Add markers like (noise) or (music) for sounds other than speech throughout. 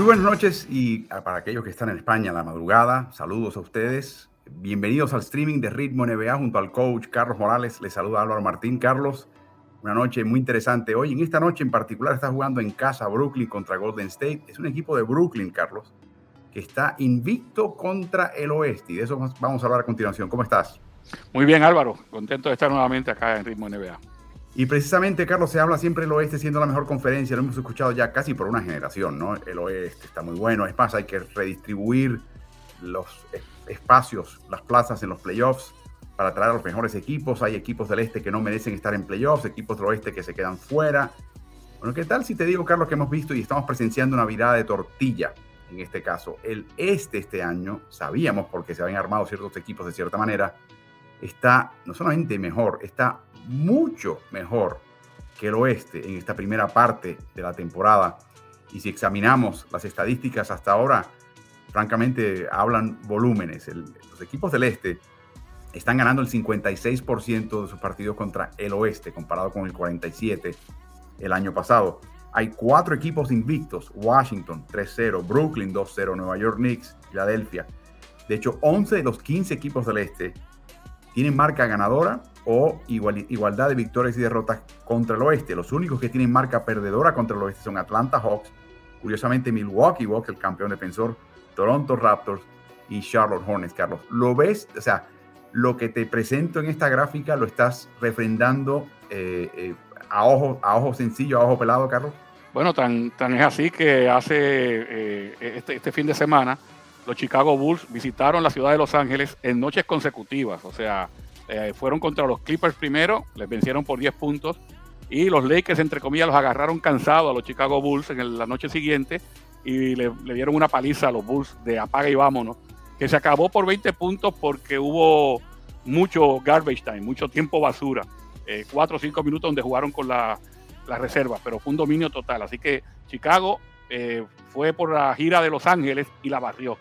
Muy buenas noches y ah, para aquellos que están en España a la madrugada, saludos a ustedes. Bienvenidos al streaming de Ritmo NBA junto al coach Carlos Morales. Les saluda Álvaro Martín. Carlos, una noche muy interesante. Hoy, en esta noche en particular, está jugando en casa Brooklyn contra Golden State. Es un equipo de Brooklyn, Carlos, que está invicto contra el oeste. Y de eso vamos a hablar a continuación. ¿Cómo estás? Muy bien, Álvaro. Contento de estar nuevamente acá en Ritmo NBA. Y precisamente, Carlos, se habla siempre el oeste siendo la mejor conferencia, lo hemos escuchado ya casi por una generación, ¿no? El oeste está muy bueno, es más, hay que redistribuir los espacios, las plazas en los playoffs para traer a los mejores equipos. Hay equipos del este que no merecen estar en playoffs, equipos del oeste que se quedan fuera. Bueno, ¿qué tal si te digo, Carlos, que hemos visto y estamos presenciando una virada de tortilla en este caso? El este este año, sabíamos porque se habían armado ciertos equipos de cierta manera, está no solamente mejor, está mucho mejor que el oeste en esta primera parte de la temporada. Y si examinamos las estadísticas hasta ahora, francamente hablan volúmenes. los equipos del este están ganando el 56% de sus partidos contra el oeste, comparado con el 47% el año pasado. Hay cuatro equipos invictos, Washington 3-0, Brooklyn 2-0, Nueva York Knicks, Filadelfia. De hecho, 11 de los 15 equipos del este tienen marca ganadora o igualdad de victorias y derrotas contra el oeste. Los únicos que tienen marca perdedora contra el oeste son Atlanta Hawks, curiosamente Milwaukee Bucks, el campeón defensor, Toronto Raptors y Charlotte Hornets, Carlos. ¿Lo ves? O sea, lo que te presento en esta gráfica lo estás refrendando eh, eh, a, ojo, a ojo sencillo, a ojo pelado, Carlos. Bueno, tan, tan es así que hace eh, este, este fin de semana los Chicago Bulls visitaron la ciudad de Los Ángeles en noches consecutivas. O sea, eh, fueron contra los Clippers primero, les vencieron por 10 puntos. Y los Lakers, entre comillas, los agarraron cansados a los Chicago Bulls en la noche siguiente y le, dieron una paliza a los Bulls de apaga y vámonos, que se acabó por 20 puntos porque hubo mucho garbage time, mucho tiempo basura. Eh, cuatro o cinco minutos donde jugaron con la, la reserva, pero fue un dominio total. Así que Chicago eh, fue por la gira de Los Ángeles y la barrió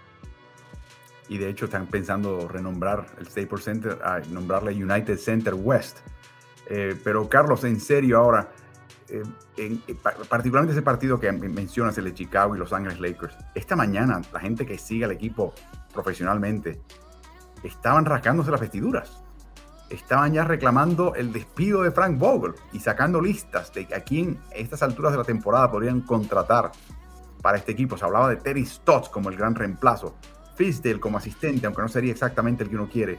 y de hecho están pensando renombrar el Staples Center a nombrarle United Center West. Eh, pero Carlos, en serio ahora, eh, en, eh, particularmente ese partido que mencionas, el de Chicago y Los Ángeles Lakers, esta mañana la gente que sigue al equipo profesionalmente estaban rascándose las vestiduras. Estaban ya reclamando el despido de Frank Vogel y sacando listas de a quién a estas alturas de la temporada podrían contratar para este equipo. Se hablaba de Terry Stotts como el gran reemplazo. Fisdale como asistente, aunque no sería exactamente el que uno quiere.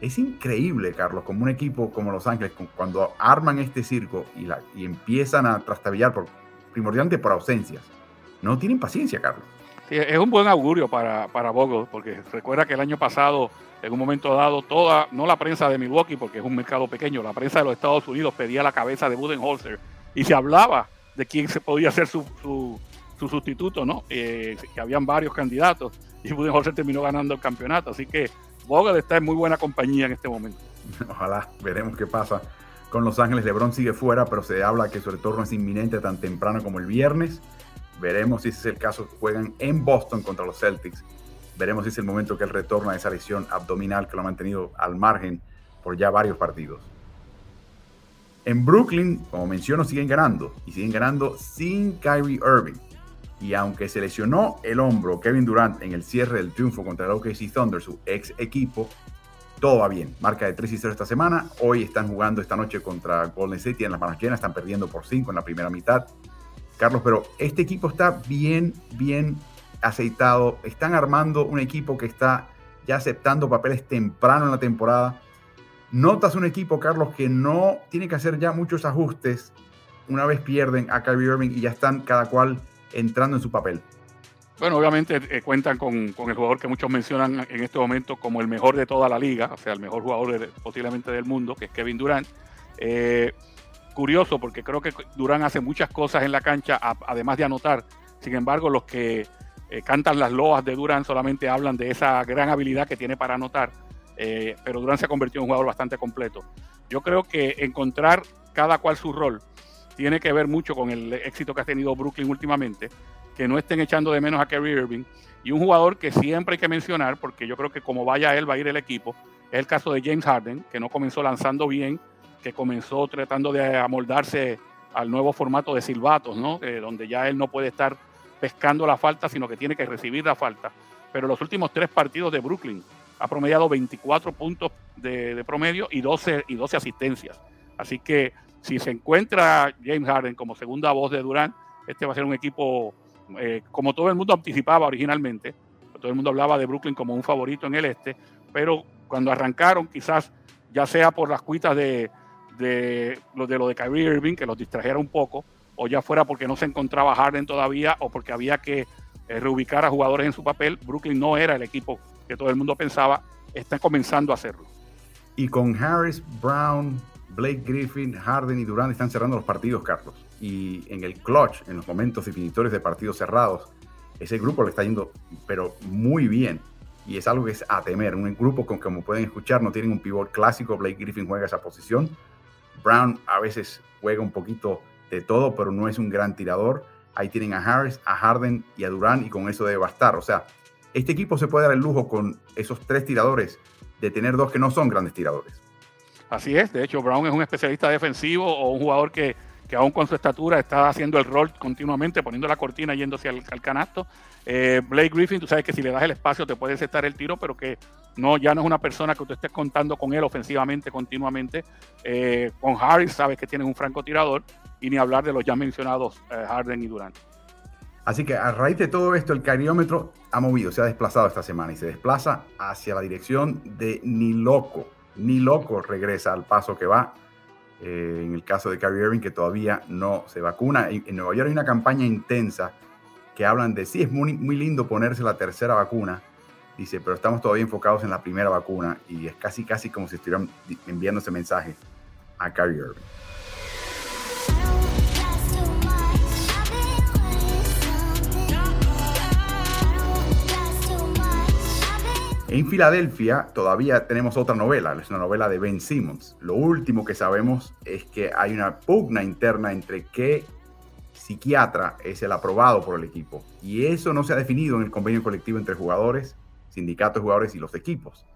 Es increíble, Carlos, como un equipo como Los Ángeles, cuando arman este circo y, la, y empiezan a trastabillar por, primordialmente por ausencias, no tienen paciencia, Carlos. es un buen augurio para, para Bogle, porque recuerda que el año pasado, en un momento dado, toda, no la prensa de Milwaukee, porque es un mercado pequeño, la prensa de los Estados Unidos pedía la cabeza de Budenholzer y se hablaba de quién se podía ser su, su, sustituto, ¿no? Eh, que habían varios candidatos y Budenholzer terminó ganando el campeonato. Así que Vogel está en muy buena compañía en este momento. (laughs) Ojalá, veremos qué pasa con Los Ángeles. LeBron sigue fuera, pero se habla que su retorno es inminente tan temprano como el viernes. Veremos si ese es el caso. Juegan en Boston contra los Celtics. Veremos si es el momento que él retorna a esa lesión abdominal que lo ha mantenido al margen por ya varios partidos. En Brooklyn, como menciono, siguen ganando y siguen ganando sin Kyrie Irving. Y aunque se lesionó el hombro Kevin Durant en el cierre del triunfo contra el OKC Thunder, su ex equipo, todo va bien. Marca de 3 y 0 esta semana. Hoy están jugando esta noche contra Golden City en las manos llenas. Están perdiendo por 5 en la primera mitad. Carlos, pero este equipo está bien, bien aceitado. Están armando un equipo que está ya aceptando papeles temprano en la temporada. Notas un equipo, Carlos, que no tiene que hacer ya muchos ajustes una vez pierden a Kyrie Irving y ya están cada cual entrando en su papel. Bueno, obviamente eh, cuentan con, el jugador que muchos mencionan en este momento como el mejor de toda la liga, o sea, el mejor jugador posiblemente del mundo, que es Kevin Durant. Eh, curioso porque creo que Durant hace muchas cosas en la cancha, además de anotar. Sin embargo, los que eh, cantan las loas de Durant solamente hablan de esa gran habilidad que tiene para anotar. pero Durant se ha convertido en un jugador bastante completo. Yo creo que encontrar cada cual su rol tiene que ver mucho con el éxito que ha tenido Brooklyn últimamente que no estén echando de menos a Kerry Irving. Y un jugador que siempre hay que mencionar, porque yo creo que como vaya él, va a ir el equipo, es el caso de James Harden, que no comenzó lanzando bien, que comenzó tratando de amoldarse al nuevo formato de silbatos, ¿no? Eh, donde ya él no puede estar pescando la falta, sino que tiene que recibir la falta. Pero los últimos tres partidos de Brooklyn ha promediado 24 puntos de, promedio y 12, y 12 asistencias. Así que si se encuentra James Harden como segunda voz de Durant, este va a ser un equipo eh, como todo el mundo anticipaba originalmente, todo el mundo hablaba de Brooklyn como un favorito en el este, pero cuando arrancaron, quizás ya sea por las cuitas de, de, de lo de Kyrie Irving, que los distrajera un poco, o ya fuera porque no se encontraba Harden todavía, o porque había que eh, reubicar a jugadores en su papel, Brooklyn no era el equipo que todo el mundo pensaba, está comenzando a hacerlo. Y con Harris, Brown, Blake Griffin, Harden y Durant están cerrando los partidos, Carlos y en el clutch, en los momentos definitorios de partidos cerrados, ese grupo le está yendo, pero muy bien. Y es algo que es a temer. Un grupo con, como pueden escuchar, no tienen un pivot clásico. Blake Griffin juega esa posición. Brown a veces juega un poquito de todo, pero no es un gran tirador. Ahí tienen a Harris, a Harden y a Durán, y con eso debe bastar. O sea, este equipo se puede dar el lujo con esos tres tiradores de tener dos que no son grandes tiradores. Así es. De hecho, Brown es un especialista defensivo o un jugador que que aún con su estatura está haciendo el rol continuamente, poniendo la cortina yéndose al, al canasto. Eh, Blake Griffin, tú sabes que si le das el espacio te puede aceptar el tiro, pero que no, ya no es una persona que tú estés contando con él ofensivamente, continuamente. Eh, con Harris sabes que tienes un francotirador y ni hablar de los ya mencionados eh, Harden y Durant. Así que a raíz de todo esto, el cariómetro ha movido, se ha desplazado esta semana y se desplaza hacia la dirección de ni loco, ni loco regresa al paso que va eh, en el caso de Kyrie Irving, que todavía no se vacuna. En, Nueva York hay una campaña intensa que hablan de, sí, es muy, muy lindo ponerse la tercera vacuna, dice, pero estamos todavía enfocados en la primera vacuna y es casi, casi como si estuvieran enviando ese mensaje a Kyrie Irving. En Filadelfia todavía tenemos otra novela, es una novela de Ben Simmons. Lo último que sabemos es que hay una pugna interna entre qué psiquiatra es el aprobado por el equipo. Y eso no se ha definido en el convenio colectivo entre jugadores, sindicatos de jugadores y los equipos,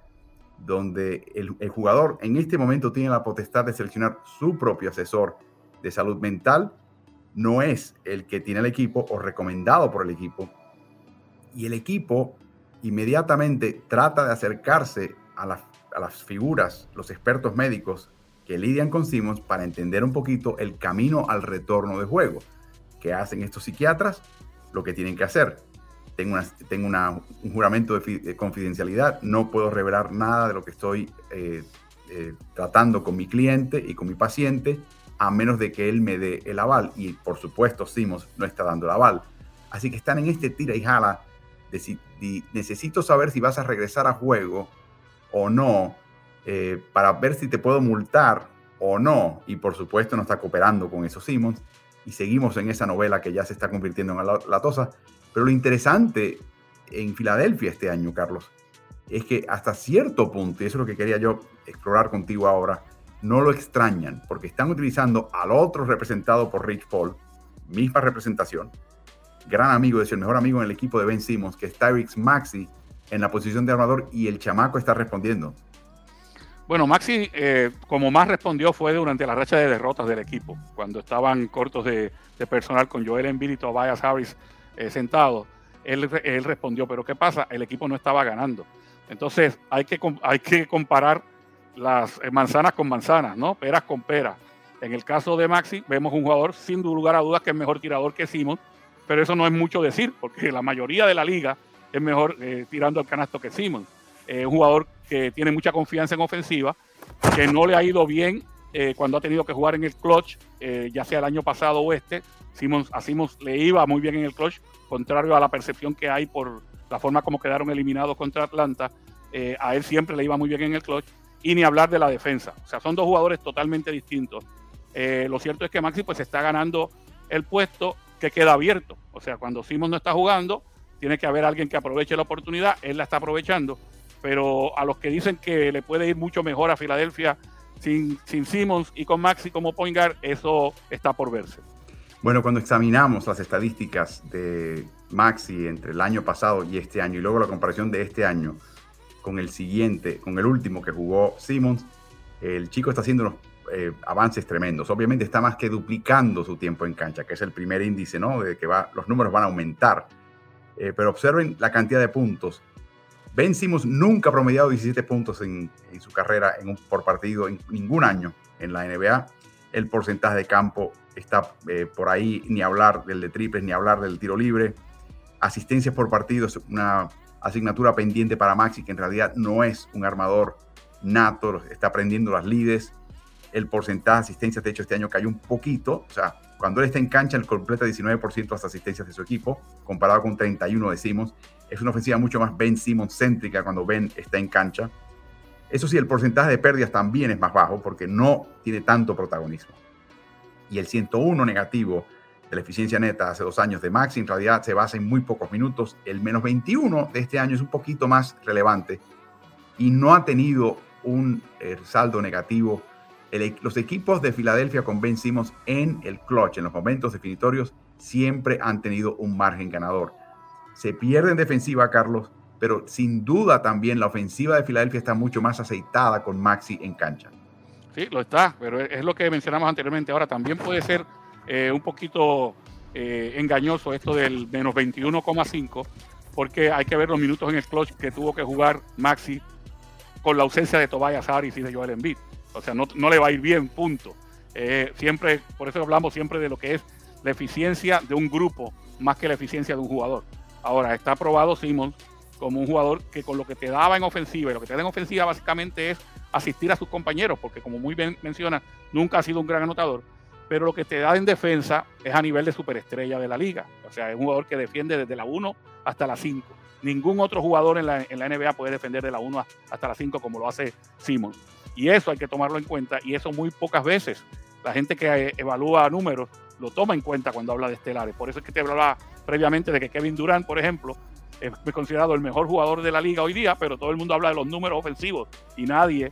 donde el, el jugador en este momento tiene la potestad de seleccionar su propio asesor de salud mental, no es el que tiene el equipo o recomendado por el equipo. Y el equipo inmediatamente trata de acercarse a, las figuras, los expertos médicos que lidian con Simmons para entender un poquito el camino al retorno de juego. ¿Qué hacen estos psiquiatras? Lo que tienen que hacer. Tengo, un juramento de, confidencialidad, no puedo revelar nada de lo que estoy eh, eh, tratando con mi cliente y con mi paciente, a menos de que él me dé el aval. Y por supuesto, Simmons no está dando el aval. Así que están en este tira y jala necesito saber si vas a regresar a juego o no, eh, para ver si te puedo multar o no. Y por supuesto no está cooperando con esos Simmons. Y seguimos en esa novela que ya se está convirtiendo en la, la tosa. Pero lo interesante en Filadelfia este año, Carlos, es que hasta cierto punto, y eso es lo que quería yo explorar contigo ahora, no lo extrañan, porque están utilizando al otro representado por Rich Paul, misma representación, gran amigo, de el mejor amigo en el equipo de Ben Simmons, que es Tyrix Maxi en la posición de armador y el chamaco está respondiendo. Bueno, Maxi, eh, como más respondió fue durante la racha de derrotas del equipo, cuando estaban cortos de, personal con Joel Embiid y Tobias Harris eh, sentados. Él, respondió, pero ¿qué pasa? El equipo no estaba ganando. Entonces hay que, comparar las eh, manzanas con manzanas, ¿no? Peras con peras. En el caso de Maxi, vemos un jugador sin lugar a dudas que es mejor tirador que Simmons, pero eso no es mucho decir, porque la mayoría de la liga es mejor eh, tirando al canasto que Simon. Es un jugador que tiene mucha confianza en ofensiva, que no le ha ido bien eh, cuando ha tenido que jugar en el clutch, eh, ya sea el año pasado o este, Simmons, a Simmons le iba muy bien en el clutch, contrario a la percepción que hay por la forma como quedaron eliminados contra Atlanta. A él siempre le iba muy bien en el clutch y ni hablar de la defensa. O sea, son dos jugadores totalmente distintos. lo cierto es que Maxi pues está ganando el puesto que queda abierto. O sea, cuando Simmons no está jugando, tiene que haber alguien que aproveche la oportunidad. Él la está aprovechando. Pero a los que dicen que le puede ir mucho mejor a Filadelfia sin, sin Simmons y con Maxi como point guard, eso está por verse. Bueno, cuando examinamos las estadísticas de Maxi entre el año pasado y este año, y luego la comparación de este año con el siguiente, con el último que jugó Simmons, el chico está haciendo unos eh, avances tremendos. Obviamente está más que duplicando su tiempo en cancha, que es el primer índice, ¿no? De que va, los números van a aumentar. Eh, pero observen la cantidad de puntos. Ben Simmons nunca ha promediado 17 puntos en, su carrera en un, por partido en ningún año en la NBA. El porcentaje de campo está eh, por ahí, ni hablar del de triples, ni hablar del tiro libre. Asistencias por partido es una asignatura pendiente para Maxi, que en realidad no es un armador nato, está aprendiendo las lides el porcentaje de asistencias, de hecho, este año cayó un poquito. O sea, cuando él está en cancha, él completa 19% las asistencias de su equipo, comparado con 31 de Simmons. Es una ofensiva mucho más Ben Simmons céntrica cuando Ben está en cancha. Eso sí, el porcentaje de pérdidas también es más bajo porque no tiene tanto protagonismo. Y el 101 negativo de la eficiencia neta hace dos años de Max en realidad se basa en muy pocos minutos. El menos 21 de este año es un poquito más relevante y no ha tenido un eh, saldo negativo los equipos de Filadelfia con Ben Simmons en el clutch, en los momentos definitorios, siempre han tenido un margen ganador. Se pierde en defensiva, Carlos, pero sin duda también la ofensiva de Filadelfia está mucho más aceitada con Maxi en cancha. Sí, lo está, pero es lo que mencionamos anteriormente. Ahora también puede ser eh, un poquito eh, engañoso esto del menos 21,5, porque hay que ver los minutos en el clutch que tuvo que jugar Maxi con la ausencia de Tobias Harris y de Joel Embiid. O sea, no, le va a ir bien, punto. Eh, siempre, por eso hablamos siempre de lo que es la eficiencia de un grupo más que la eficiencia de un jugador. Ahora, está probado Simmons como un jugador que con lo que te daba en ofensiva, y lo que te da en ofensiva básicamente es asistir a sus compañeros, porque como muy bien menciona, nunca ha sido un gran anotador, pero lo que te da en defensa es a nivel de superestrella de la liga. O sea, es un jugador que defiende desde la 1 hasta la 5. Ningún otro jugador en la, en la NBA puede defender de la 1 hasta la 5 como lo hace Simmons. Y eso hay que tomarlo en cuenta y eso muy pocas veces. La gente que eh, evalúa números lo toma en cuenta cuando habla de estelares. Por eso es que te hablaba previamente de que Kevin Durant, por ejemplo, es considerado el mejor jugador de la liga hoy día, pero todo el mundo habla de los números ofensivos y nadie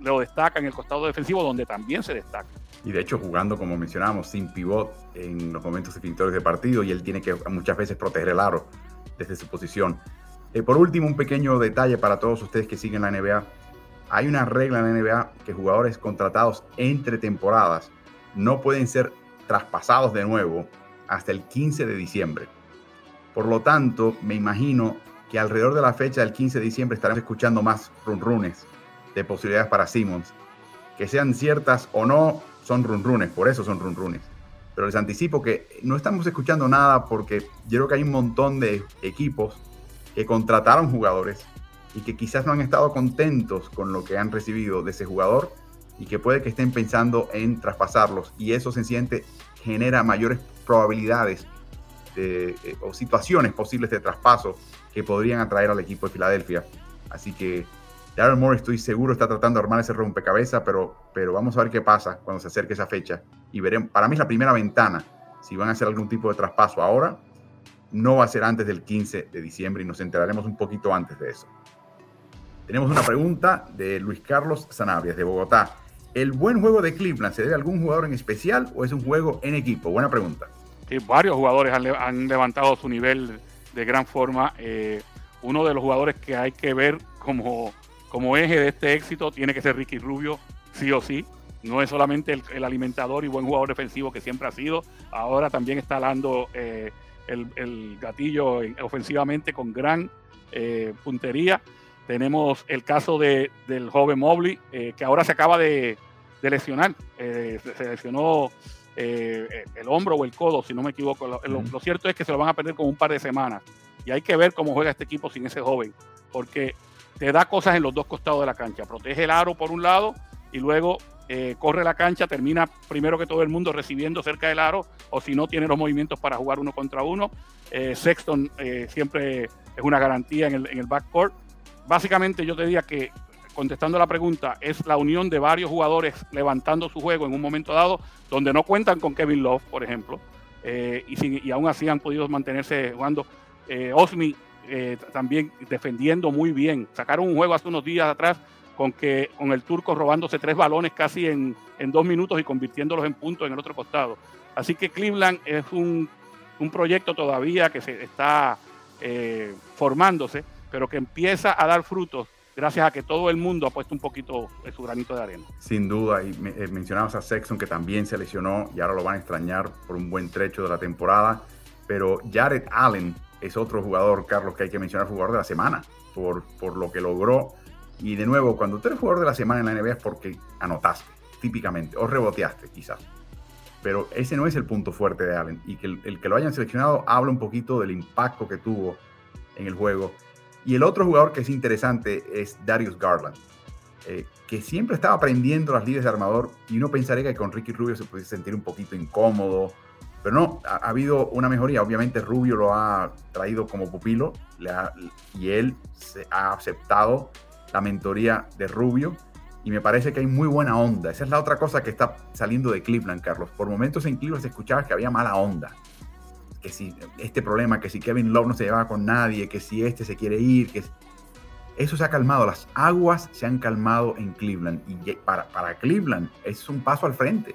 lo destaca en el costado defensivo donde también se destaca. Y de hecho jugando, como mencionábamos, sin pivot en los momentos definitorios de partido y él tiene que muchas veces proteger el aro desde su posición. Eh, por último, un pequeño detalle para todos ustedes que siguen la NBA. Hay una regla en la NBA que jugadores contratados entre temporadas no pueden ser traspasados de nuevo hasta el 15 de diciembre. Por lo tanto, me imagino que alrededor de la fecha del 15 de diciembre estaremos escuchando más runrunes de posibilidades para Simmons. Que sean ciertas o no, son runrunes, por eso son runrunes. Pero les anticipo que no estamos escuchando nada porque yo creo que hay un montón de equipos que contrataron jugadores y que quizás no han estado contentos con lo que han recibido de ese jugador y que puede que estén pensando en traspasarlos y eso sencillamente genera mayores probabilidades de, eh, o situaciones posibles de traspaso que podrían atraer al equipo de Filadelfia. Así que Daryl Moore estoy seguro está tratando de armar ese rompecabezas, pero, pero vamos a ver qué pasa cuando se acerque esa fecha y veremos. Para mí es la primera ventana. Si van a hacer algún tipo de traspaso ahora, no va a ser antes del 15 de diciembre y nos enteraremos un poquito antes de eso. Tenemos una pregunta de Luis Carlos Sanabrias de Bogotá. ¿El buen juego de Cleveland se debe a algún jugador en especial o es un juego en equipo? Buena pregunta. Varios jugadores han, levantado su nivel de gran forma. Eh, uno de los jugadores que hay que ver como, como eje de este éxito tiene que ser Ricky Rubio, sí o sí. No es solamente el, alimentador y buen jugador defensivo que siempre ha sido, ahora también está dando eh, el, gatillo ofensivamente con gran eh, puntería. Tenemos el caso de, del joven Mobley, eh, que ahora se acaba de, lesionar. Eh, se lesionó eh, el hombro o el codo, si no me equivoco. Lo, cierto es que se lo van a perder con un par de semanas. Y hay que ver cómo juega este equipo sin ese joven, porque te da cosas en los dos costados de la cancha. Protege el aro por un lado y luego corre la cancha, termina primero que todo el mundo recibiendo cerca del aro, o si no, tiene los movimientos para jugar uno contra uno. Sexton siempre es una garantía en el, en el backcourt. Básicamente yo te diría que, contestando la pregunta, es la unión de varios jugadores levantando su juego en un momento dado, donde no cuentan con Kevin Love, por ejemplo, y, y, aún así han podido mantenerse jugando. Osmi también defendiendo muy bien. Sacaron un juego hace unos días atrás con, que, con el turco robándose tres balones casi en, en dos minutos y convirtiéndolos en puntos en el otro costado. Así que Cleveland es un, un proyecto todavía que se está eh, formándose, pero que empieza a dar frutos gracias a que todo el mundo ha puesto un poquito de su granito de arena. Sin duda, y eh, mencionabas a Sexton que también se lesionó y ahora lo van a extrañar por un buen trecho de la temporada, pero Jared Allen es otro jugador, Carlos, que hay que mencionar, jugador de la semana, por, por lo que logró y de nuevo, cuando tú eres jugador de la semana en la NBA es porque anotaste, típicamente, o reboteaste quizás. Pero ese no es el punto fuerte de Allen. Y que el, que lo hayan seleccionado habla un poquito del impacto que tuvo en el juego. Y el otro jugador que es interesante es Darius Garland, eh, que siempre estaba aprendiendo las líderes de armador y uno pensaría que con Ricky Rubio se pudiese sentir un poquito incómodo, pero no, ha, habido una mejoría. Obviamente Rubio lo ha traído como pupilo y él se ha aceptado la mentoría de Rubio y me parece que hay muy buena onda. Esa es la otra cosa que está saliendo de Cleveland, Carlos. Por momentos en Cleveland se escuchaba que había mala onda. Que si este problema, que si Kevin Love no se llevaba con nadie, que si este se quiere ir, que eso se ha calmado. Las aguas se han calmado en Cleveland y para, para Cleveland es un paso al frente.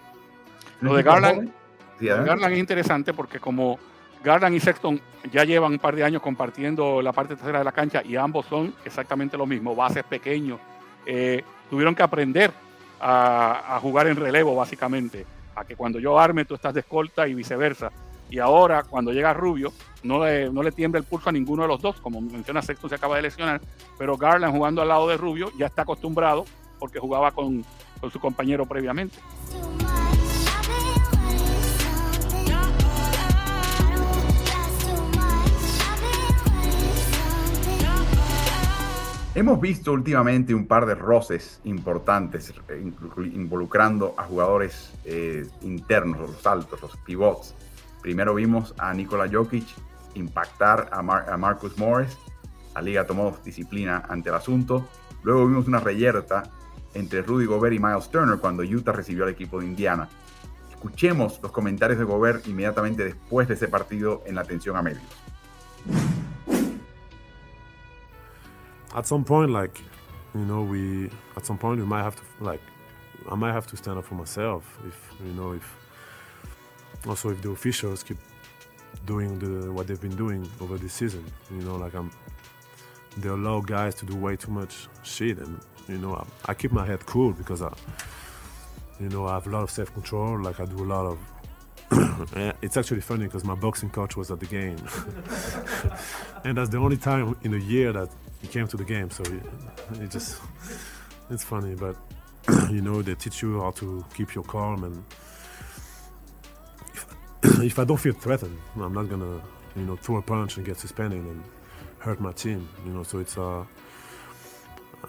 Lo de Garland, Garland es interesante porque como Garland y Sexton ya llevan un par de años compartiendo la parte trasera de la cancha y ambos son exactamente lo mismo, bases pequeños. Eh, tuvieron que aprender a, jugar en relevo, básicamente, a que cuando yo arme tú estás de escolta y viceversa. Y ahora, cuando llega Rubio, no le, no le tiembla el pulso a ninguno de los dos, como menciona Sexton, se acaba de lesionar, pero Garland jugando al lado de Rubio ya está acostumbrado porque jugaba con, con su compañero previamente. Hemos visto últimamente un par de roces importantes involucrando a jugadores eh, internos, los altos, los pivots. Primero vimos a Nikola Jokic impactar a, Marcus Morris. La liga tomó disciplina ante el asunto. Luego vimos una reyerta entre Rudy Gobert y Miles Turner cuando Utah recibió al equipo de Indiana. Escuchemos los comentarios de Gobert inmediatamente después de ese partido en la atención a medios. at some point, like, you know, we at some point we might have to like, I might have to stand up for myself if you know if also if the officials keep doing the what they've been doing over this season. You know, like I'm they allow guys to do way too much shit, and you know I, I keep my head cool because I, you know, I have a lot of self control. Like I do a lot of. (clears throat) Eh, it's actually funny because my boxing coach was at the game, (laughs) and that's the only time in a year that he came to the game, so it just it's funny, but (clears throat) you know they teach you how to keep your calm and (clears throat) if, I don't feel threatened, I'm not gonna you know throw a punch and get suspended and hurt my team. You know, so it's uh,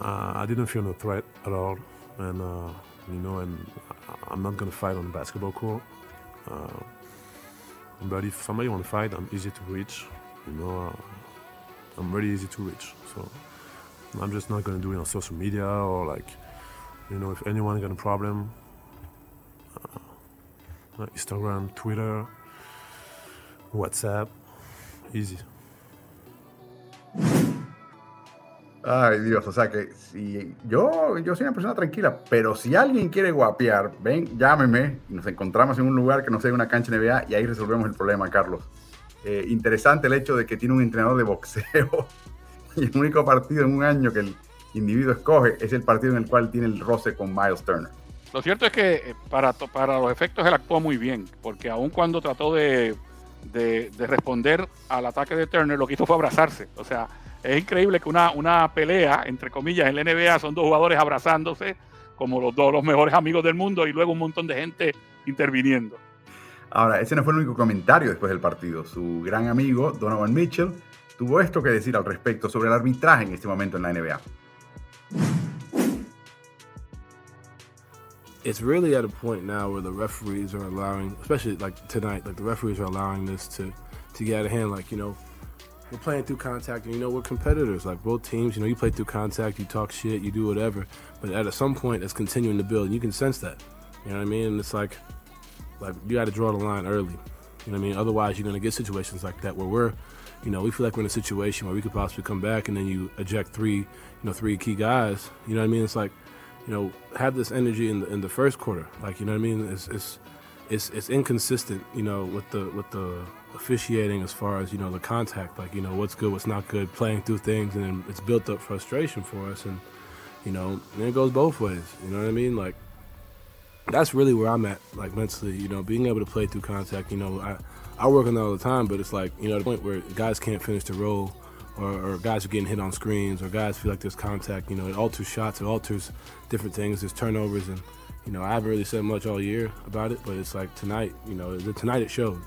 uh I didn't feel no threat at all, and uh, you know, and I'm not gonna fight on the basketball court. Uh, but if somebody want to fight, I'm easy to reach. You know, uh, I'm really easy to reach. So I'm just not to do it on social media or like, you know, if anyone got a problem, Instagram, Twitter, WhatsApp, easy. Ay, Dios, o sea que si yo, yo soy una persona tranquila, pero si alguien quiere guapear, ven, llámeme nos encontramos en un lugar que no sea una cancha NBA y ahí resolvemos el problema, Carlos. Eh, interesante el hecho de que tiene un entrenador de boxeo (laughs) y el único partido en un año que el individuo escoge es el partido en el cual tiene el roce con Miles Turner. Lo cierto es que eh, para, para los efectos él actuó muy bien, porque aun cuando trató de, de, responder al ataque de Turner, lo que hizo fue abrazarse. O sea, es increíble que una, una pelea, entre comillas, en la NBA son dos jugadores abrazándose como los dos los mejores amigos del mundo y luego un montón de gente interviniendo. Ahora, ese no fue el único comentario después del partido. Su gran amigo, Donovan Mitchell, tuvo esto que decir al respecto sobre el arbitraje en este momento en la NBA. It's really at a point now where the referees are allowing, especially like tonight, like the referees are allowing this to to get out of hand. Like you know, we're playing through contact, and you know we're competitors. Like both teams, you know, you play through contact, you talk shit, you do whatever. But at some point, it's continuing to build. And you can sense that. You know what I mean? And it's like, like you got to draw the line early. You know what I mean? Otherwise, you're gonna get situations like that where we're, you know, we feel like we're in a situation where we could possibly come back, and then you eject three, you know, three key guys. You know what I mean? It's like, you know, have this energy in the in the first quarter. Like, you know what I mean? It's it's it's, it's inconsistent, you know, with the with the officiating as far as you know the contact, like you know what's good, what's not good, playing through things, and then it's built up frustration for us, and you know, and it goes both ways. You know what I mean? Like that's really where I'm at, like mentally. You know, being able to play through contact. You know, I I work on that all the time, but it's like you know the point where guys can't finish the roll. Or, or guys are getting hit on screens, or guys feel like there's contact. You know, it alters shots, it alters different things. There's turnovers, and you know, I haven't really said much all year about it, but it's like tonight, you know, tonight it showed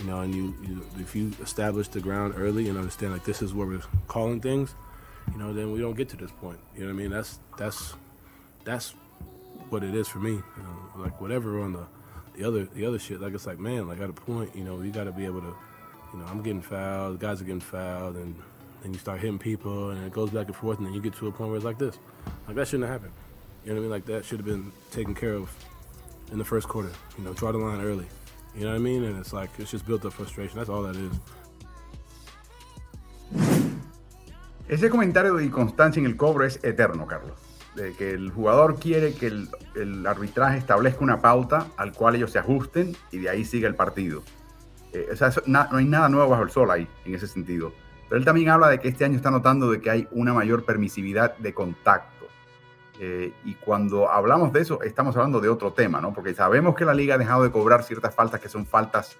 you know, and you, you if you establish the ground early and understand like this is where we're calling things, you know, then we don't get to this point. You know what I mean? That's that's that's what it is for me. You know, like whatever on the the other the other shit, like it's like man, like at a point, you know, you got to be able to, you know, I'm getting fouled, guys are getting fouled, and then you start hitting people, and it goes back and forth, and then you get to a point where it's like this, like that shouldn't have happened. You know what I mean? Like that should have been taken care of in the first quarter. You know, draw the line early. You know what I mean? And it's like, it's just built up frustration. That's all that is. Ese comentario de inconstancia en el cobro es eterno, Carlos. De que el jugador quiere que el, el arbitraje establezca una pauta al cual ellos se ajusten y de ahí siga el partido. Eh, o sea, eso, na, no hay nada nuevo bajo el sol ahí, en ese sentido. Pero él también habla de que este año está notando de que hay una mayor permisividad de contacto eh, y cuando hablamos de eso, estamos hablando de otro tema, ¿no? Porque sabemos que la liga ha dejado de cobrar ciertas faltas que son faltas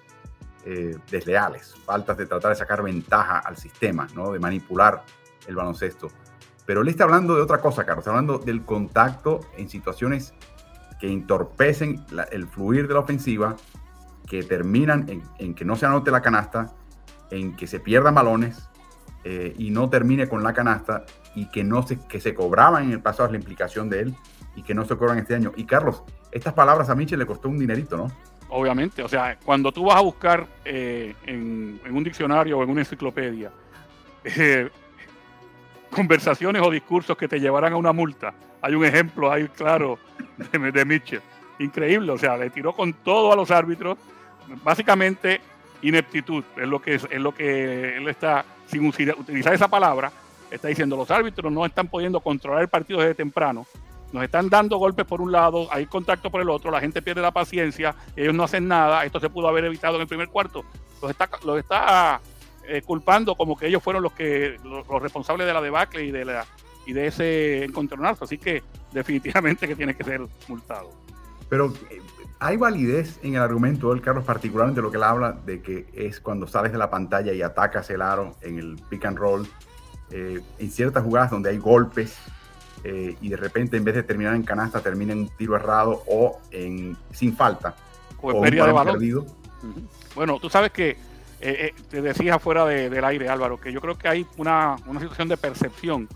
eh, desleales, faltas de tratar de sacar ventaja al sistema, ¿no? De manipular el baloncesto. Pero él está hablando de otra cosa, Carlos. Está hablando del contacto en situaciones que entorpecen la, el fluir de la ofensiva, que terminan en, en, que no se anote la canasta, en que se pierdan balones eh, y no termine con la canasta y que no se, que se cobraban en el pasado es la implicación de él y que no se cobran este año. Y Carlos, estas palabras a Michel le costó un dinerito, ¿no? Obviamente, o sea, cuando tú vas a buscar eh, en, un diccionario o en una enciclopedia eh, conversaciones o discursos que te llevarán a una multa, hay un ejemplo ahí claro de, de Mitchell. Increíble, o sea, le tiró con todo a los árbitros, básicamente ineptitud, es lo que, es lo que él está, sin utilizar esa palabra, está diciendo los árbitros no están pudiendo controlar el partido desde temprano, nos están dando golpes por un lado, hay contacto por el otro, la gente pierde la paciencia, ellos no hacen nada, esto se pudo haber evitado en el primer cuarto, los está, los está eh, culpando como que ellos fueron los que los, los, responsables de la debacle y de la y de ese encontronazo, así que definitivamente que tiene que ser multado. Pero hay validez en el argumento del Carlos, particularmente lo que él habla de que es cuando sales de la pantalla y atacas el aro en el pick and roll, eh, en ciertas jugadas donde hay golpes eh, y de repente en vez de terminar en canasta termina en un tiro errado o en sin falta o, o pérdida de balón. Perdido. Uh -huh. Bueno, tú sabes que eh, te decía afuera de, del aire, Álvaro, que yo creo que hay una, una situación de percepción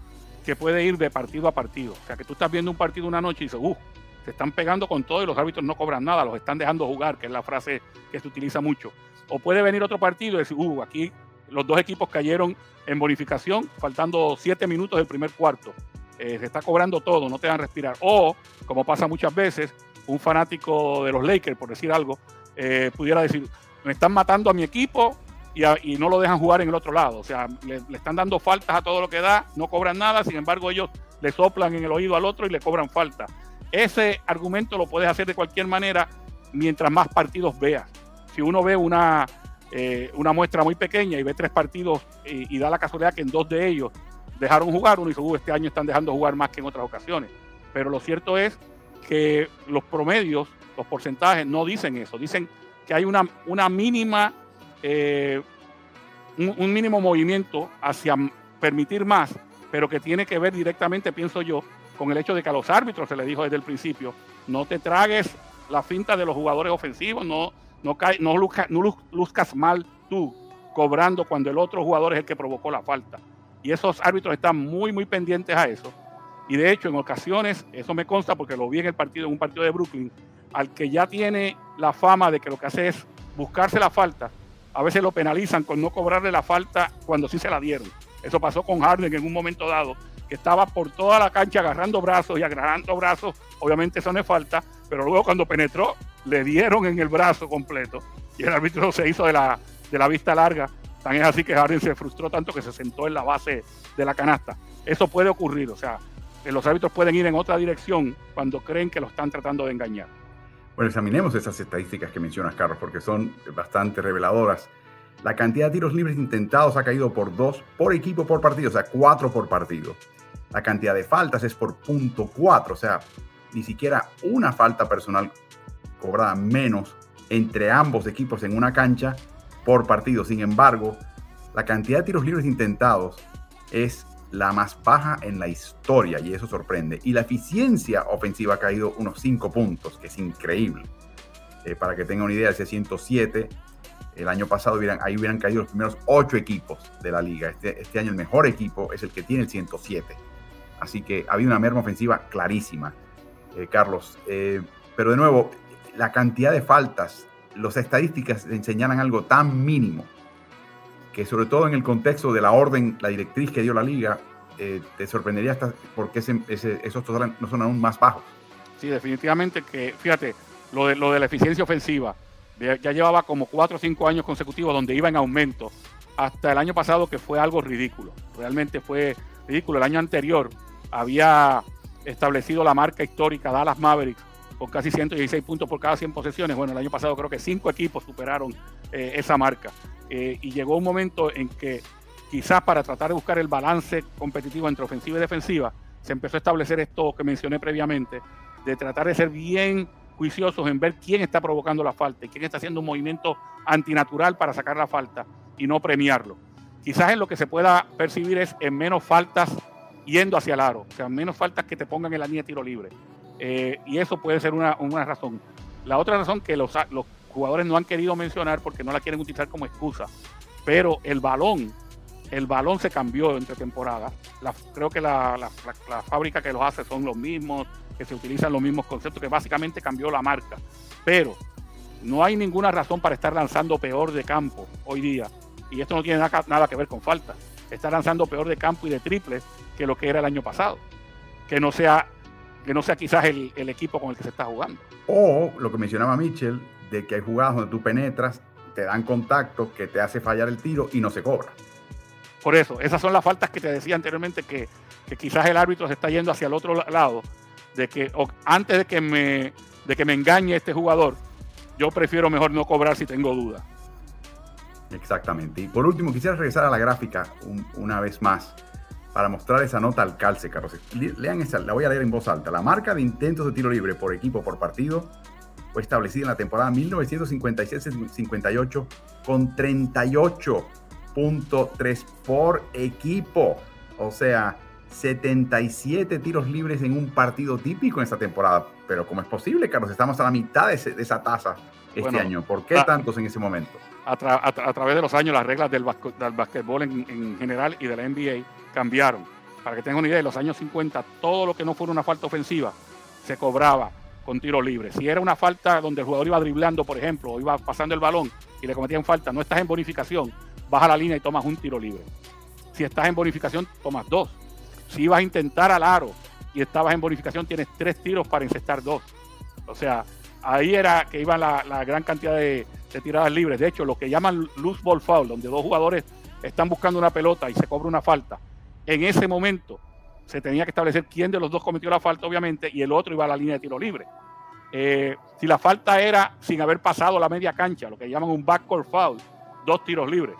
que puede ir de partido a partido. O sea, que tú estás viendo un partido una noche y dices, uh, se están pegando con todo y los árbitros no cobran nada, los están dejando jugar, que es la frase que se utiliza mucho. O puede venir otro partido y decir, uh, aquí los dos equipos cayeron en bonificación, faltando siete minutos del primer cuarto. Eh, se está cobrando todo, no te dan respirar. O, como pasa muchas veces, un fanático de los Lakers, por decir algo, eh, pudiera decir, me están matando a mi equipo y, no lo dejan jugar en el otro lado. O sea, le, le, están dando faltas a todo lo que da, no cobran nada, sin embargo ellos le soplan en el oído al otro y le cobran falta. Ese argumento lo puedes hacer de cualquier manera mientras más partidos veas. Si uno ve una, eh, muestra muy pequeña y ve tres partidos y, da la casualidad que en dos de ellos dejaron jugar, uno dice, uh, este año están dejando jugar más que en otras ocasiones. Pero lo cierto es que los promedios, los porcentajes no dicen eso, dicen que hay una, una mínima, eh, un, un mínimo movimiento hacia permitir más, pero que tiene que ver directamente, pienso yo, con el hecho de que a los árbitros se les dijo desde el principio, no te tragues la finta de los jugadores ofensivos, no, no, cae, no, luzca, no luzcas mal tú cobrando cuando el otro jugador es el que provocó la falta. Y esos árbitros están muy, muy pendientes a eso. Y de hecho, en ocasiones, eso me consta porque lo vi en el partido, en un partido de Brooklyn, al que ya tiene la fama de que lo que hace es buscarse la falta, a veces lo penalizan con no cobrarle la falta cuando sí se la dieron. Eso pasó con Harden en un momento dado, que estaba por toda la cancha agarrando brazos y agarrando brazos. Obviamente eso no es falta, pero luego cuando penetró, le dieron en el brazo completo y el árbitro se hizo de la, de la vista larga. Tan es así que Harden se frustró tanto que se sentó en la base de la canasta. Eso puede ocurrir, o sea, los árbitros pueden ir en otra dirección cuando creen que lo están tratando de engañar. Bueno, examinemos esas estadísticas que mencionas, Carlos, porque son bastante reveladoras. La cantidad de tiros libres intentados ha caído por dos por equipo por partido, o sea, cuatro por partido. La cantidad de faltas es por punto cuatro, o sea, ni siquiera una falta personal cobrada menos entre ambos equipos en una cancha por partido. Sin embargo, la cantidad de tiros libres intentados es la más baja en la historia y eso sorprende. Y la eficiencia ofensiva ha caído unos 5 puntos, que es increíble. Eh, para que tengan una idea, ese 107, el año pasado hubieran, ahí hubieran caído los primeros 8 equipos de la liga. Este, este año el mejor equipo es el que tiene el 107. Así que ha habido una merma ofensiva clarísima, eh, Carlos. Eh, pero de nuevo, la cantidad de faltas, las estadísticas señalan algo tan mínimo que sobre todo en el contexto de la orden, la directriz que dio la liga, eh, te sorprendería hasta porque esos totales no son aún más bajos. Sí, definitivamente que, fíjate, lo de, lo de la eficiencia ofensiva, ya llevaba como cuatro o cinco años consecutivos donde iba en aumento, hasta el año pasado que fue algo ridículo, realmente fue ridículo. El año anterior había establecido la marca histórica Dallas Mavericks con casi 116 puntos por cada 100 posesiones. Bueno, el año pasado creo que cinco equipos superaron eh, esa marca. Eh, y llegó un momento en que quizás para tratar de buscar el balance competitivo entre ofensiva y defensiva, se empezó a establecer esto que mencioné previamente, de tratar de ser bien juiciosos en ver quién está provocando la falta y quién está haciendo un movimiento antinatural para sacar la falta y no premiarlo. Quizás en lo que se pueda percibir es en menos faltas yendo hacia el aro, o sea, menos faltas que te pongan en la línea de tiro libre. Eh, y eso puede ser una, una, razón. La otra razón que los, los jugadores no han querido mencionar porque no la quieren utilizar como excusa. Pero el balón, el balón se cambió entre temporadas. creo que la, la, fábrica que los hace son los mismos, que se utilizan los mismos conceptos, que básicamente cambió la marca. Pero no hay ninguna razón para estar lanzando peor de campo hoy día. Y esto no tiene nada, nada que ver con falta. Está lanzando peor de campo y de triples que lo que era el año pasado. Que no sea, que no sea quizás el, el equipo con el que se está jugando. O lo que mencionaba Mitchell, de que hay jugadas donde tú penetras, te dan contacto, que te hace fallar el tiro y no se cobra. Por eso, esas son las faltas que te decía anteriormente, que, quizás el árbitro se está yendo hacia el otro lado, de que antes de que, me, de que me engañe este jugador, yo prefiero mejor no cobrar si tengo duda. Exactamente. Y por último, quisiera regresar a la gráfica una vez más para mostrar esa nota al calce, Carlos. Lean esa, la voy a leer en voz alta. La marca de intentos de tiro libre por equipo por partido fue establecida en la temporada 1957-58 con 38.3 por equipo. O sea, 77 tiros libres en un partido típico en esta temporada. Pero ¿cómo es posible, Carlos? Estamos a la mitad de, esa tasa este año. ¿Por qué tantos en ese momento? A, través de los años, las reglas del, del basquetbol en, en, general y de la NBA cambiaron. Para que tengan una idea, en los años 50, todo lo que no fuera una falta ofensiva se cobraba con tiro libre. Si era una falta donde el jugador iba driblando, por ejemplo, o iba pasando el balón y le cometían falta, no estás en bonificación, baja la línea y tomas un tiro libre. Si estás en bonificación, tomas dos. Si ibas a intentar al aro y estabas en bonificación, tienes tres tiros para encestar dos. O sea, ahí era que iba la, gran cantidad de, de, tiradas libres. De hecho, lo que llaman loose ball foul, donde dos jugadores están buscando una pelota y se cobra una falta, en ese momento se tenía que establecer quién de los dos cometió la falta, obviamente, y el otro iba a la línea de tiro libre. Eh, si la falta era sin haber pasado la media cancha, lo que llaman un backcourt foul, dos tiros libres.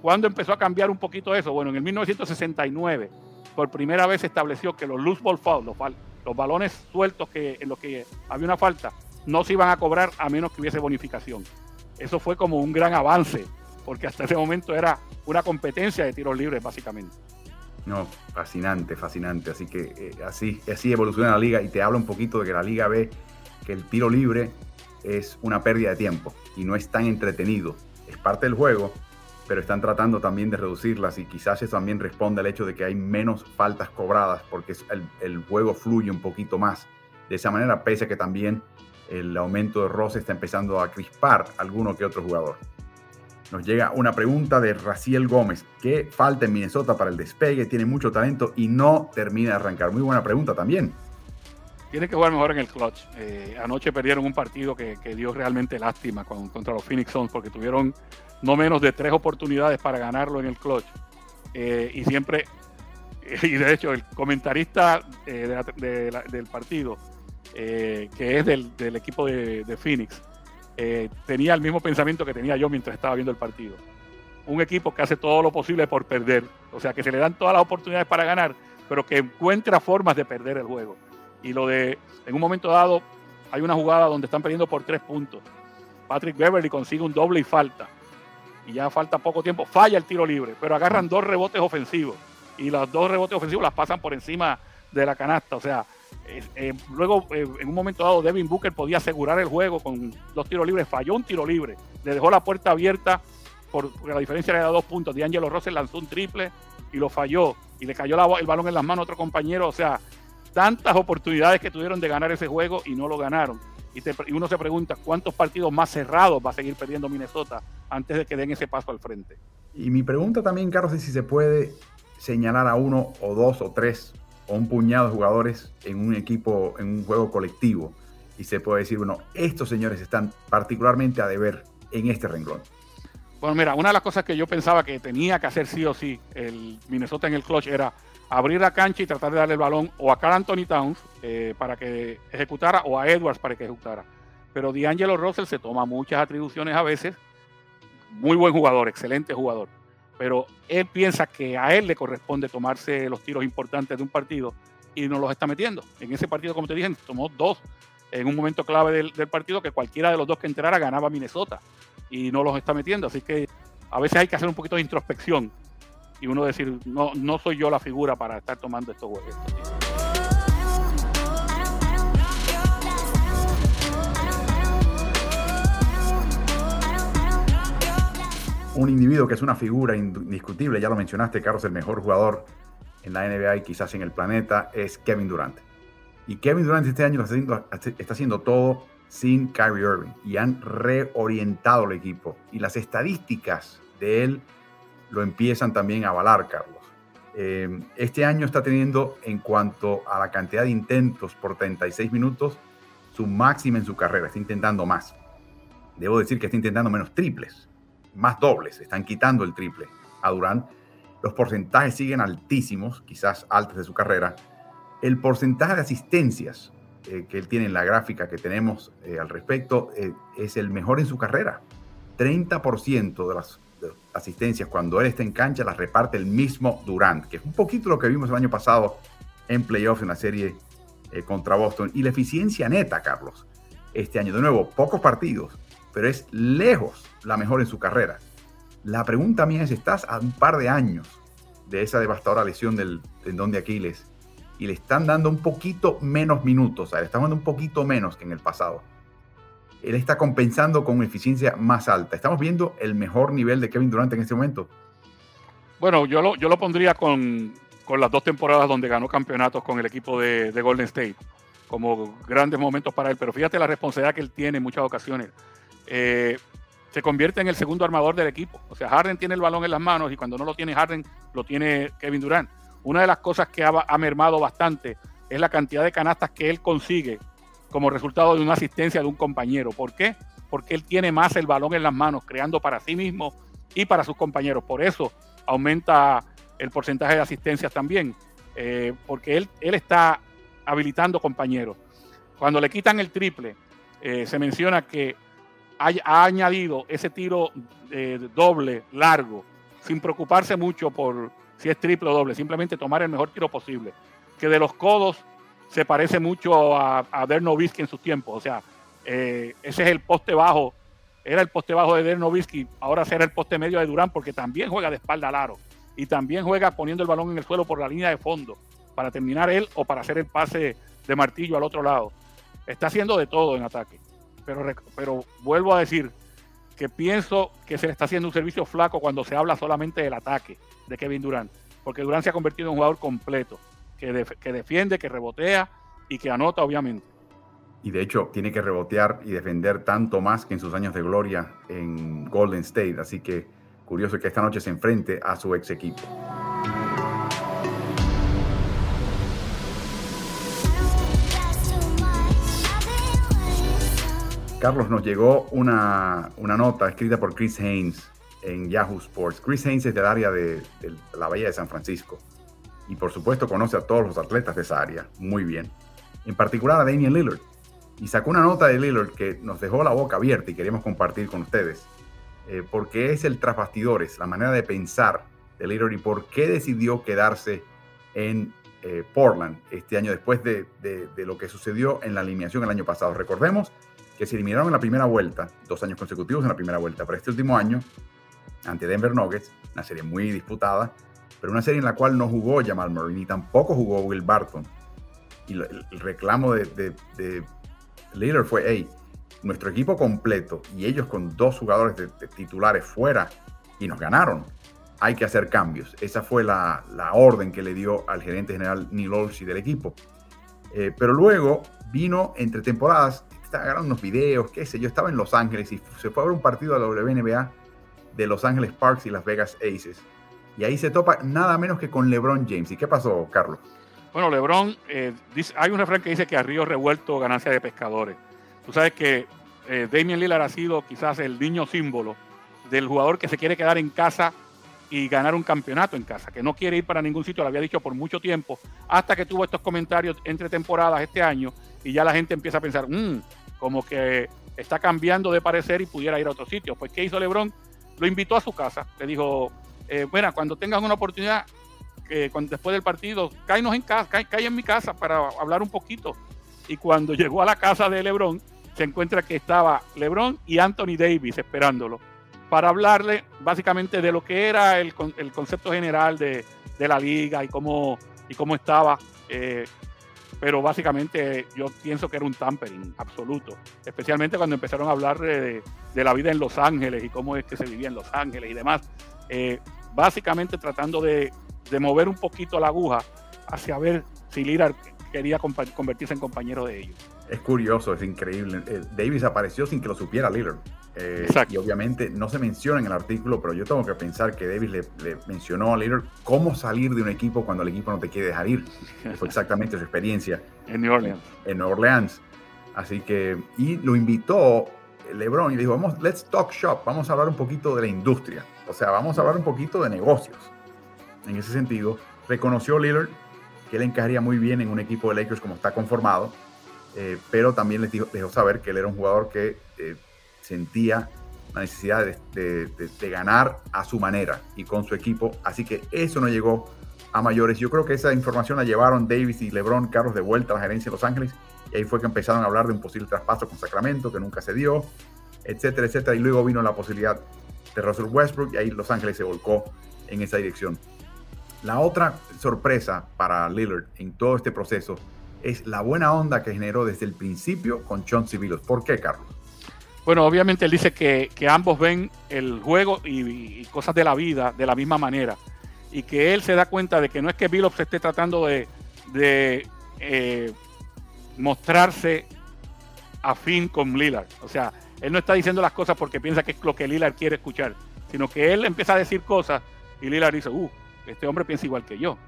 ¿Cuándo empezó a cambiar un poquito eso? Bueno, en el 1969, por primera vez estableció que los loose ball fouls, los, los balones sueltos que, en los que había una falta, no se iban a cobrar a menos que hubiese bonificación. Eso fue como un gran avance, porque hasta ese momento era una competencia de tiros libres, básicamente. No, fascinante, fascinante. Así que eh, así, así evoluciona la liga y te habla un poquito de que la liga ve que el tiro libre es una pérdida de tiempo y no es tan entretenido. Es parte del juego, pero están tratando también de reducirlas y quizás eso también responde al hecho de que hay menos faltas cobradas porque el, juego fluye un poquito más. De esa manera, pese a que también el aumento de roce está empezando a crispar alguno que otro jugador. Nos llega una pregunta de Raciel Gómez. ¿Qué falta en Minnesota para el despegue? Tiene mucho talento y no termina de arrancar. Muy buena pregunta también. Tiene que jugar mejor en el clutch. Eh, anoche perdieron un partido que, dio realmente lástima contra los Phoenix Suns porque tuvieron no menos de tres oportunidades para ganarlo en el clutch. Eh, y siempre, (laughs) y de hecho el comentarista eh, del partido, que es del, equipo de, de Phoenix, tenía el mismo pensamiento que tenía yo mientras estaba viendo el partido. Un equipo que hace todo lo posible por perder, o sea, que se le dan todas las oportunidades para ganar, pero que encuentra formas de perder el juego. Y lo de, en un momento dado, hay una jugada donde están perdiendo por tres puntos. Patrick Beverly consigue un doble y falta. Y ya falta poco tiempo. Falla el tiro libre, pero agarran dos rebotes ofensivos. Y los dos rebotes ofensivos las pasan por encima de la canasta. O sea, eh, luego eh, en un momento dado Devin Booker podía asegurar el juego con dos tiros libres. Falló un tiro libre. Le dejó la puerta abierta por, porque la diferencia era de dos puntos. D'Angelo Russell lanzó un triple y lo falló. Y le cayó el balón en las manos a otro compañero. O sea, tantas oportunidades que tuvieron de ganar ese juego y no lo ganaron. Y, uno se pregunta cuántos partidos más cerrados va a seguir perdiendo Minnesota antes de que den ese paso al frente. Y mi pregunta también, Carlos, es si se puede señalar a uno o dos o tres o un puñado de jugadores en un equipo, en un juego colectivo. Y se puede decir, bueno, estos señores están particularmente a deber en este renglón. Bueno, mira, una de las cosas que yo pensaba que tenía que hacer sí o sí el Minnesota en el clutch era abrir la cancha y tratar de darle el balón o a Carl Anthony Towns eh, para que ejecutara o a Edwards para que ejecutara. Pero D'Angelo Russell se toma muchas atribuciones a veces. Muy buen jugador, excelente jugador. Pero él piensa que a él le corresponde tomarse los tiros importantes de un partido y no los está metiendo. En ese partido, como te dije, tomó dos en un momento clave del, del partido que cualquiera de los dos que entrara ganaba Minnesota y no los está metiendo. Así que a veces hay que hacer un poquito de introspección y uno decir, no, no soy yo la figura para estar tomando estos juegos. Un individuo que es una figura indiscutible, ya lo mencionaste, Carlos, el mejor jugador en la NBA y quizás en el planeta, es Kevin Durant. Y Kevin Durant este año está haciendo, todo sin Kyrie Irving y han reorientado el equipo. Y las estadísticas de él lo empiezan también a avalar, Carlos. Eh, este año está teniendo, en cuanto a la cantidad de intentos por 36 minutos, su máxima en su carrera. Está intentando más. Debo decir que está intentando menos triples, más dobles. Están quitando el triple a Durán. Los porcentajes siguen altísimos, quizás altos de su carrera. El porcentaje de asistencias eh, que él tiene en la gráfica que tenemos eh, al respecto es el mejor en su carrera. 30% de las asistencias cuando él está en cancha las reparte el mismo Durant, que es un poquito lo que vimos el año pasado en playoffs en la serie eh, contra Boston. Y la eficiencia neta, Carlos, este año, de nuevo, pocos partidos, pero es lejos la mejor en su carrera. La pregunta mía es, estás a un par de años de esa devastadora lesión del tendón de Aquiles y le están dando un poquito menos minutos, o sea, le están dando un poquito menos que en el pasado él está compensando con eficiencia más alta. Estamos viendo el mejor nivel de Kevin Durant en este momento. Bueno, yo lo, yo lo pondría con, las dos temporadas donde ganó campeonatos con el equipo de, Golden State, como grandes momentos para él. Pero fíjate la responsabilidad que él tiene en muchas ocasiones. Eh, se convierte en el segundo armador del equipo. O sea, Harden tiene el balón en las manos y cuando no lo tiene Harden, lo tiene Kevin Durant. Una de las cosas que ha mermado bastante es la cantidad de canastas que él consigue como resultado de una asistencia de un compañero. ¿Por qué? Porque él tiene más el balón en las manos, creando para sí mismo y para sus compañeros. Por eso aumenta el porcentaje de asistencias también, eh, porque él, él está habilitando compañeros. Cuando le quitan el triple, eh, se menciona que ha, añadido ese tiro eh, doble, largo, sin preocuparse mucho por si es triple o doble, simplemente tomar el mejor tiro posible. Que de los codos se parece mucho a, a en sus tiempos. O sea, eh, ese es el poste bajo. Era el poste bajo de Dernovisky, ahora será el poste medio de Durán porque también juega de espalda al aro y también juega poniendo el balón en el suelo por la línea de fondo para terminar él o para hacer el pase de martillo al otro lado. Está haciendo de todo en ataque. Pero, pero vuelvo a decir, que pienso que se le está haciendo un servicio flaco cuando se habla solamente del ataque de Kevin Durant, porque Durant se ha convertido en un jugador completo, que, defiende, que rebotea y que anota, obviamente. Y de hecho, tiene que rebotear y defender tanto más que en sus años de gloria en Golden State. Así que curioso que esta noche se enfrente a su ex equipo. Carlos, nos llegó una, nota escrita por Chris Haynes en Yahoo Sports. Chris Haynes es del área de, la Bahía de San Francisco y por supuesto conoce a todos los atletas de esa área muy bien, en particular a Damian Lillard. Y sacó una nota de Lillard que nos dejó la boca abierta y queremos compartir con ustedes, eh, porque es el tras bastidores, la manera de pensar de Lillard y por qué decidió quedarse en eh, Portland este año después de, lo que sucedió en la alineación el año pasado. Recordemos que se eliminaron en la primera vuelta, dos años consecutivos en la primera vuelta, pero este último año, ante Denver Nuggets, una serie muy disputada, pero una serie en la cual no jugó Jamal Murray, ni tampoco jugó Will Barton. Y el, reclamo de, de, fue, hey, nuestro equipo completo y ellos con dos jugadores de, titulares fuera y nos ganaron. Hay que hacer cambios. Esa fue la, orden que le dio al gerente general Neil Olsey del equipo. Eh, pero luego vino entre temporadas agarrando unos videos, qué sé yo, estaba en Los Ángeles y se fue a ver un partido de la WNBA de Los Ángeles Parks y Las Vegas Aces. Y ahí se topa nada menos que con LeBron James. ¿Y qué pasó, Carlos? Bueno, LeBron, eh, hay un refrán que dice que a río revuelto ganancia de pescadores. Tú sabes que eh, Damian Lillard ha sido quizás el niño símbolo del jugador que se quiere quedar en casa y ganar un campeonato en casa, que no quiere ir para ningún sitio, lo había dicho por mucho tiempo, hasta que tuvo estos comentarios entre temporadas este año y ya la gente empieza a pensar, mmm, como que está cambiando de parecer y pudiera ir a otro sitio. Pues, ¿qué hizo LeBron? Lo invitó a su casa, le dijo, eh, bueno, cuando tengas una oportunidad, eh, después del partido, cáenos en casa, cae, en mi casa para hablar un poquito. Y cuando (laughs) llegó a la casa de LeBron, se encuentra que estaba LeBron y Anthony Davis esperándolo para hablarle básicamente de lo que era el, concepto general de, la liga y cómo, y cómo estaba eh, pero básicamente yo pienso que era un tampering absoluto, especialmente cuando empezaron a hablar de, la vida en Los Ángeles y cómo es que se vivía en Los Ángeles y demás, eh, básicamente tratando de, mover un poquito la aguja hacia ver si Lillard quería convertirse en compañero de ellos. Es curioso, es increíble. Eh, Davis apareció sin que lo supiera Lillard. Eh, y obviamente no se menciona en el artículo, pero yo tengo que pensar que Davis le, mencionó a Lillard cómo salir de un equipo cuando el equipo no te quiere dejar ir. Fue exactamente su experiencia. (laughs) en New Orleans. En New Orleans. Así que, y lo invitó LeBron y dijo, vamos, let's talk shop, vamos a hablar un poquito de la industria. O sea, vamos a hablar un poquito de negocios. En ese sentido, reconoció Lillard que él encajaría muy bien en un equipo de Lakers como está conformado, eh, pero también les dijo, dejó saber que él era un jugador que eh, sentía la necesidad de, ganar a su manera y con su equipo. Así que eso no llegó a mayores. Yo creo que esa información la llevaron Davis y LeBron Carlos de vuelta a la gerencia de Los Ángeles y ahí fue que empezaron a hablar de un posible traspaso con Sacramento que nunca se dio, etcétera, etcétera. Y luego vino la posibilidad de Russell Westbrook y ahí Los Ángeles se volcó en esa dirección. La otra sorpresa para Lillard en todo este proceso es la buena onda que generó desde el principio con John Civilos. ¿Por qué, Carlos? Bueno, obviamente él dice que, ambos ven el juego y, cosas de la vida de la misma manera. Y que él se da cuenta de que no es que Billups esté tratando de, eh, mostrarse afín con Lillard. O sea, él no está diciendo las cosas porque piensa que es lo que Lillard quiere escuchar, sino que él empieza a decir cosas y Lillard dice, uh, este hombre piensa igual que yo.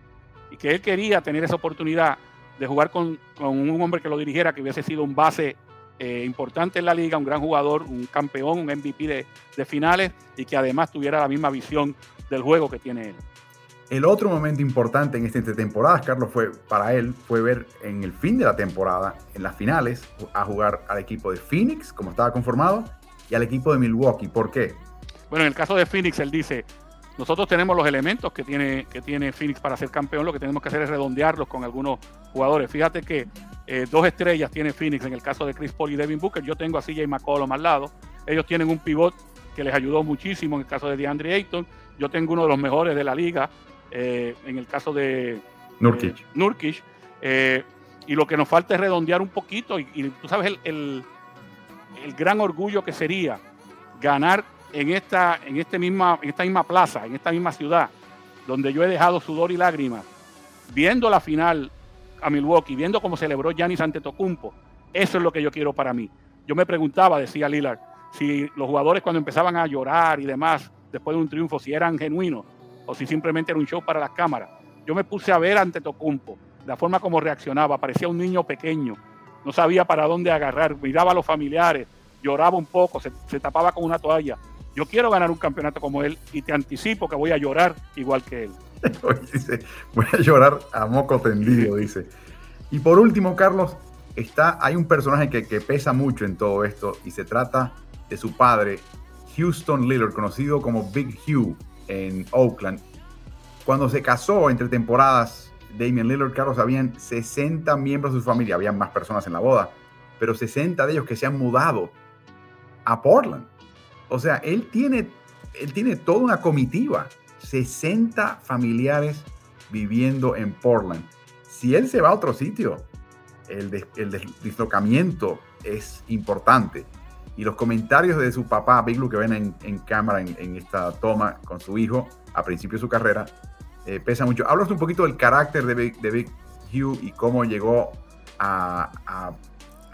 Y que él quería tener esa oportunidad de jugar con, con un hombre que lo dirigiera, que hubiese sido un base eh, importante en la liga, un gran jugador, un campeón, un MVP de, finales y que además tuviera la misma visión del juego que tiene él. El otro momento importante en esta temporada, Carlos, fue para él, fue ver en el fin de la temporada, en las finales, a jugar al equipo de Phoenix, como estaba conformado, y al equipo de Milwaukee. ¿Por qué? Bueno, en el caso de Phoenix, él dice, nosotros tenemos los elementos que tiene, que tiene Phoenix para ser campeón, lo que tenemos que hacer es redondearlos con algunos jugadores. Fíjate que eh, dos estrellas tiene Phoenix en el caso de Chris Paul y Devin Booker. Yo tengo a CJ McCollum al lado. Ellos tienen un pivot que les ayudó muchísimo en el caso de DeAndre Ayton. Yo tengo uno de los mejores de la liga eh, en el caso de Nurkic. Eh, y lo que nos falta es redondear un poquito. Y, tú sabes el, el, gran orgullo que sería ganar en esta, en, este misma, en esta misma plaza, en esta misma ciudad, donde yo he dejado sudor y lágrimas, viendo la final a Milwaukee, viendo cómo celebró Giannis Antetokounmpo, eso es lo que yo quiero para mí. Yo me preguntaba, decía Lillard, si los jugadores cuando empezaban a llorar y demás, después de un triunfo, si eran genuinos o si simplemente era un show para las cámaras. Yo me puse a ver ante Tocumpo, la forma como reaccionaba, parecía un niño pequeño, no sabía para dónde agarrar, miraba a los familiares, lloraba un poco, se, se tapaba con una toalla. Yo quiero ganar un campeonato como él y te anticipo que voy a llorar igual que él. (laughs) dice, voy a llorar a moco tendido, dice. Y por último, Carlos, está, hay un personaje que, que, pesa mucho en todo esto y se trata de su padre, Houston Lillard, conocido como Big Hugh en Oakland. Cuando se casó entre temporadas, Damian Lillard, Carlos, habían 60 miembros de su familia, habían más personas en la boda, pero 60 de ellos que se han mudado a Portland. O sea, él tiene, él tiene toda una comitiva, 60 familiares viviendo en Portland. Si él se va a otro sitio, el, dislocamiento es importante. Y los comentarios de su papá, Big Blue, que ven en, cámara en, esta toma con su hijo a principio de su carrera, eh, pesa mucho. Hablas un poquito del carácter de Big, de Hugh y cómo llegó a, a,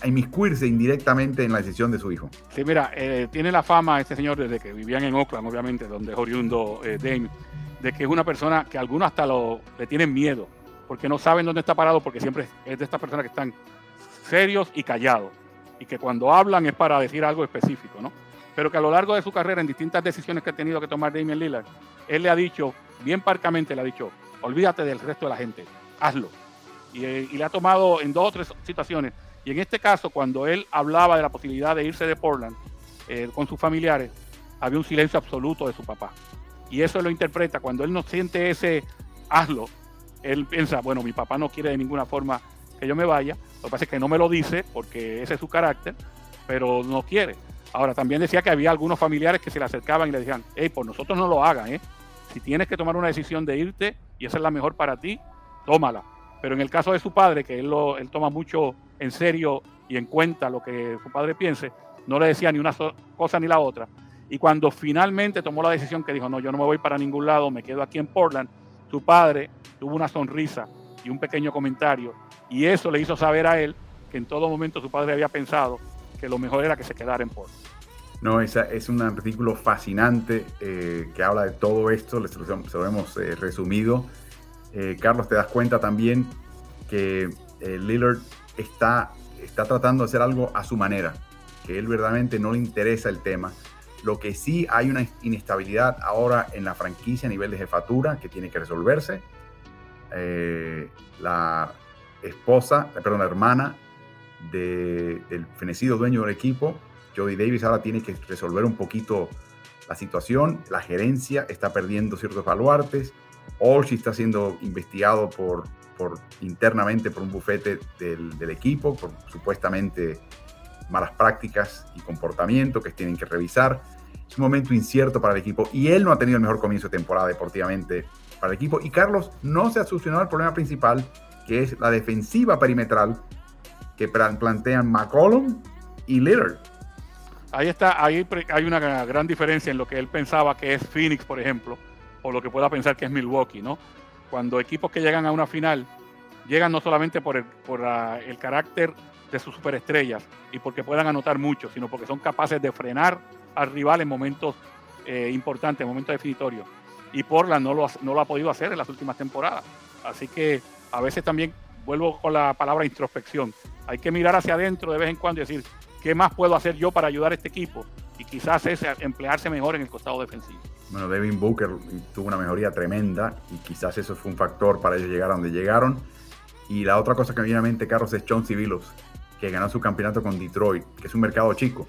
a, inmiscuirse indirectamente en la decisión de su hijo. Sí, mira, eh, tiene la fama este señor desde que vivían en Oakland, obviamente, donde es oriundo eh, Dame, de que es una persona que algunos hasta lo, le tienen miedo, porque no saben dónde está parado, porque siempre es de estas personas que están serios y callados y que cuando hablan es para decir algo específico, ¿no? Pero que a lo largo de su carrera, en distintas decisiones que ha tenido que tomar Damian Lillard, él le ha dicho, bien parcamente le ha dicho, olvídate del resto de la gente, hazlo. Y, y, le ha tomado en dos o tres situaciones. Y en este caso, cuando él hablaba de la posibilidad de irse de Portland eh, con sus familiares, había un silencio absoluto de su papá. Y eso lo interpreta, cuando él no siente ese hazlo, él piensa, bueno, mi papá no quiere de ninguna forma yo me vaya, lo que pasa es que no me lo dice porque ese es su carácter, pero no quiere. Ahora, también decía que había algunos familiares que se le acercaban y le decían, hey, por nosotros no lo hagan, ¿eh? Si tienes que tomar una decisión de irte y esa es la mejor para ti, tómala. Pero en el caso de su padre, que él, lo, él toma mucho en serio y en cuenta lo que su padre piense, no le decía ni una cosa ni la otra. Y cuando finalmente tomó la decisión que dijo, no, yo no me voy para ningún lado, me quedo aquí en Portland, su padre tuvo una sonrisa y un pequeño comentario y eso le hizo saber a él que en todo momento su padre había pensado que lo mejor era que se quedara en Portland. No, esa es un artículo fascinante eh, que habla de todo esto, se lo, hemos eh, resumido. Eh, Carlos, te das cuenta también que eh, Lillard está, está tratando de hacer algo a su manera, que él verdaderamente no le interesa el tema. Lo que sí hay una inestabilidad ahora en la franquicia a nivel de jefatura que tiene que resolverse. la esposa, perdón, hermana de, del fenecido dueño del equipo, Jody Davis, ahora tiene que resolver un poquito la situación. La gerencia está perdiendo ciertos baluartes. Olshi está siendo investigado por, por internamente por un bufete del, del, equipo, por supuestamente malas prácticas y comportamiento que tienen que revisar. Es un momento incierto para el equipo y él no ha tenido el mejor comienzo de temporada deportivamente para el equipo. Y Carlos no se ha solucionado el problema principal, que es la defensiva perimetral que plantean McCollum y Lillard. Ahí está, ahí hay una gran diferencia en lo que él pensaba que es Phoenix, por ejemplo, o lo que pueda pensar que es Milwaukee, ¿no? Cuando equipos que llegan a una final llegan no solamente por el, por el carácter de sus superestrellas y porque puedan anotar mucho, sino porque son capaces de frenar al rival en momentos eh, importantes, en momentos definitorios. Y Portland no lo, no lo ha podido hacer en las últimas temporadas. Así que a veces también vuelvo con la palabra introspección. Hay que mirar hacia adentro de vez en cuando y decir, ¿qué más puedo hacer yo para ayudar a este equipo? Y quizás es emplearse mejor en el costado defensivo. Bueno, Devin Booker tuvo una mejoría tremenda y quizás eso fue un factor para ellos llegar a donde llegaron. Y la otra cosa que me viene a mente, Carlos, es John Civilos, que ganó su campeonato con Detroit, que es un mercado chico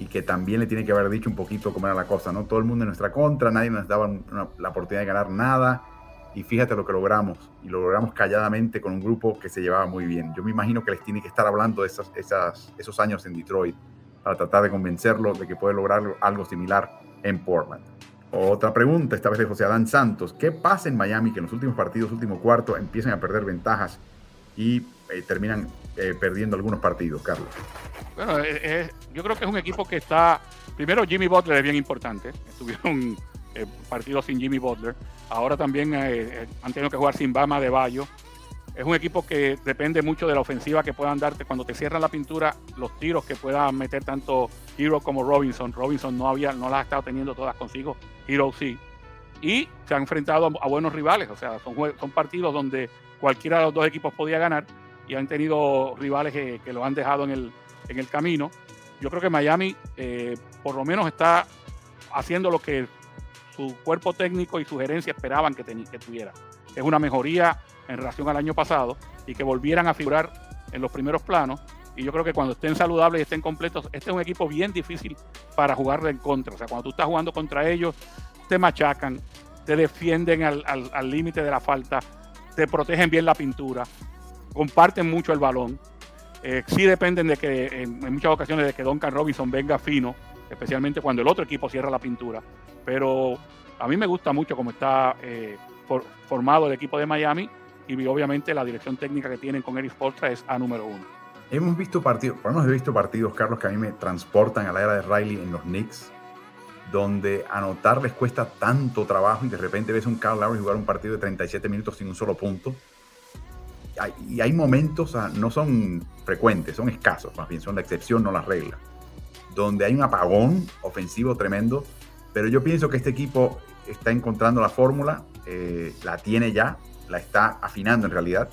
y que también le tiene que haber dicho un poquito cómo era la cosa, ¿no? Todo el mundo en nuestra contra, nadie nos daba una, la oportunidad de ganar nada y fíjate lo que logramos, y lo logramos calladamente con un grupo que se llevaba muy bien. Yo me imagino que les tiene que estar hablando de esas, esos años en Detroit para tratar de convencerlos de que puede lograr algo similar en Portland. Otra pregunta, esta vez de José Adán Santos. ¿Qué pasa en Miami que en los últimos partidos, último cuarto, empiezan a perder ventajas y eh, terminan eh, perdiendo algunos partidos, Carlos. Bueno, yo creo que es un equipo que está. Primero, Jimmy Butler es bien importante. Estuvieron partidos sin Jimmy Butler. Ahora también han tenido que jugar sin Bama de Bayo. Es un equipo que depende mucho de la ofensiva que puedan darte. Cuando te cierran la pintura, los tiros que puedan meter tanto Hero como Robinson. Robinson no, había, no las ha estado teniendo todas consigo. Hero sí. Y se han enfrentado a, buenos rivales. O sea, son, partidos donde cualquiera de los dos equipos podía ganar y han tenido rivales que, lo han dejado en el, en el camino. Yo creo que Miami eh, por lo menos está haciendo lo que su cuerpo técnico y su gerencia esperaban que, tuviera. Es una mejoría en relación al año pasado y que volvieran a figurar en los primeros planos. Y yo creo que cuando estén saludables y estén completos, este es un equipo bien difícil para jugarle en contra. O sea, cuando tú estás jugando contra ellos, te machacan, te defienden al límite de la falta, te protegen bien la pintura, comparten mucho el balón. Eh, sí dependen de que en, muchas ocasiones de que Duncan Robinson venga fino, especialmente cuando el otro equipo cierra la pintura. Pero a mí me gusta mucho cómo está eh, formado el equipo de Miami y obviamente la dirección técnica que tienen con Eric Spoelstra es a número uno. Hemos visto partidos, hemos visto partidos, Carlos, que a mí me transportan a la era de Riley en los Knicks, donde anotar les cuesta tanto trabajo y de repente ves un Carl Lowry jugar un partido de 37 minutos sin un solo punto y hay momentos, no son frecuentes, son escasos, más bien son la excepción, no la regla, donde hay un apagón ofensivo tremendo, pero yo pienso que este equipo está encontrando la fórmula, eh, la tiene ya, la está afinando en realidad,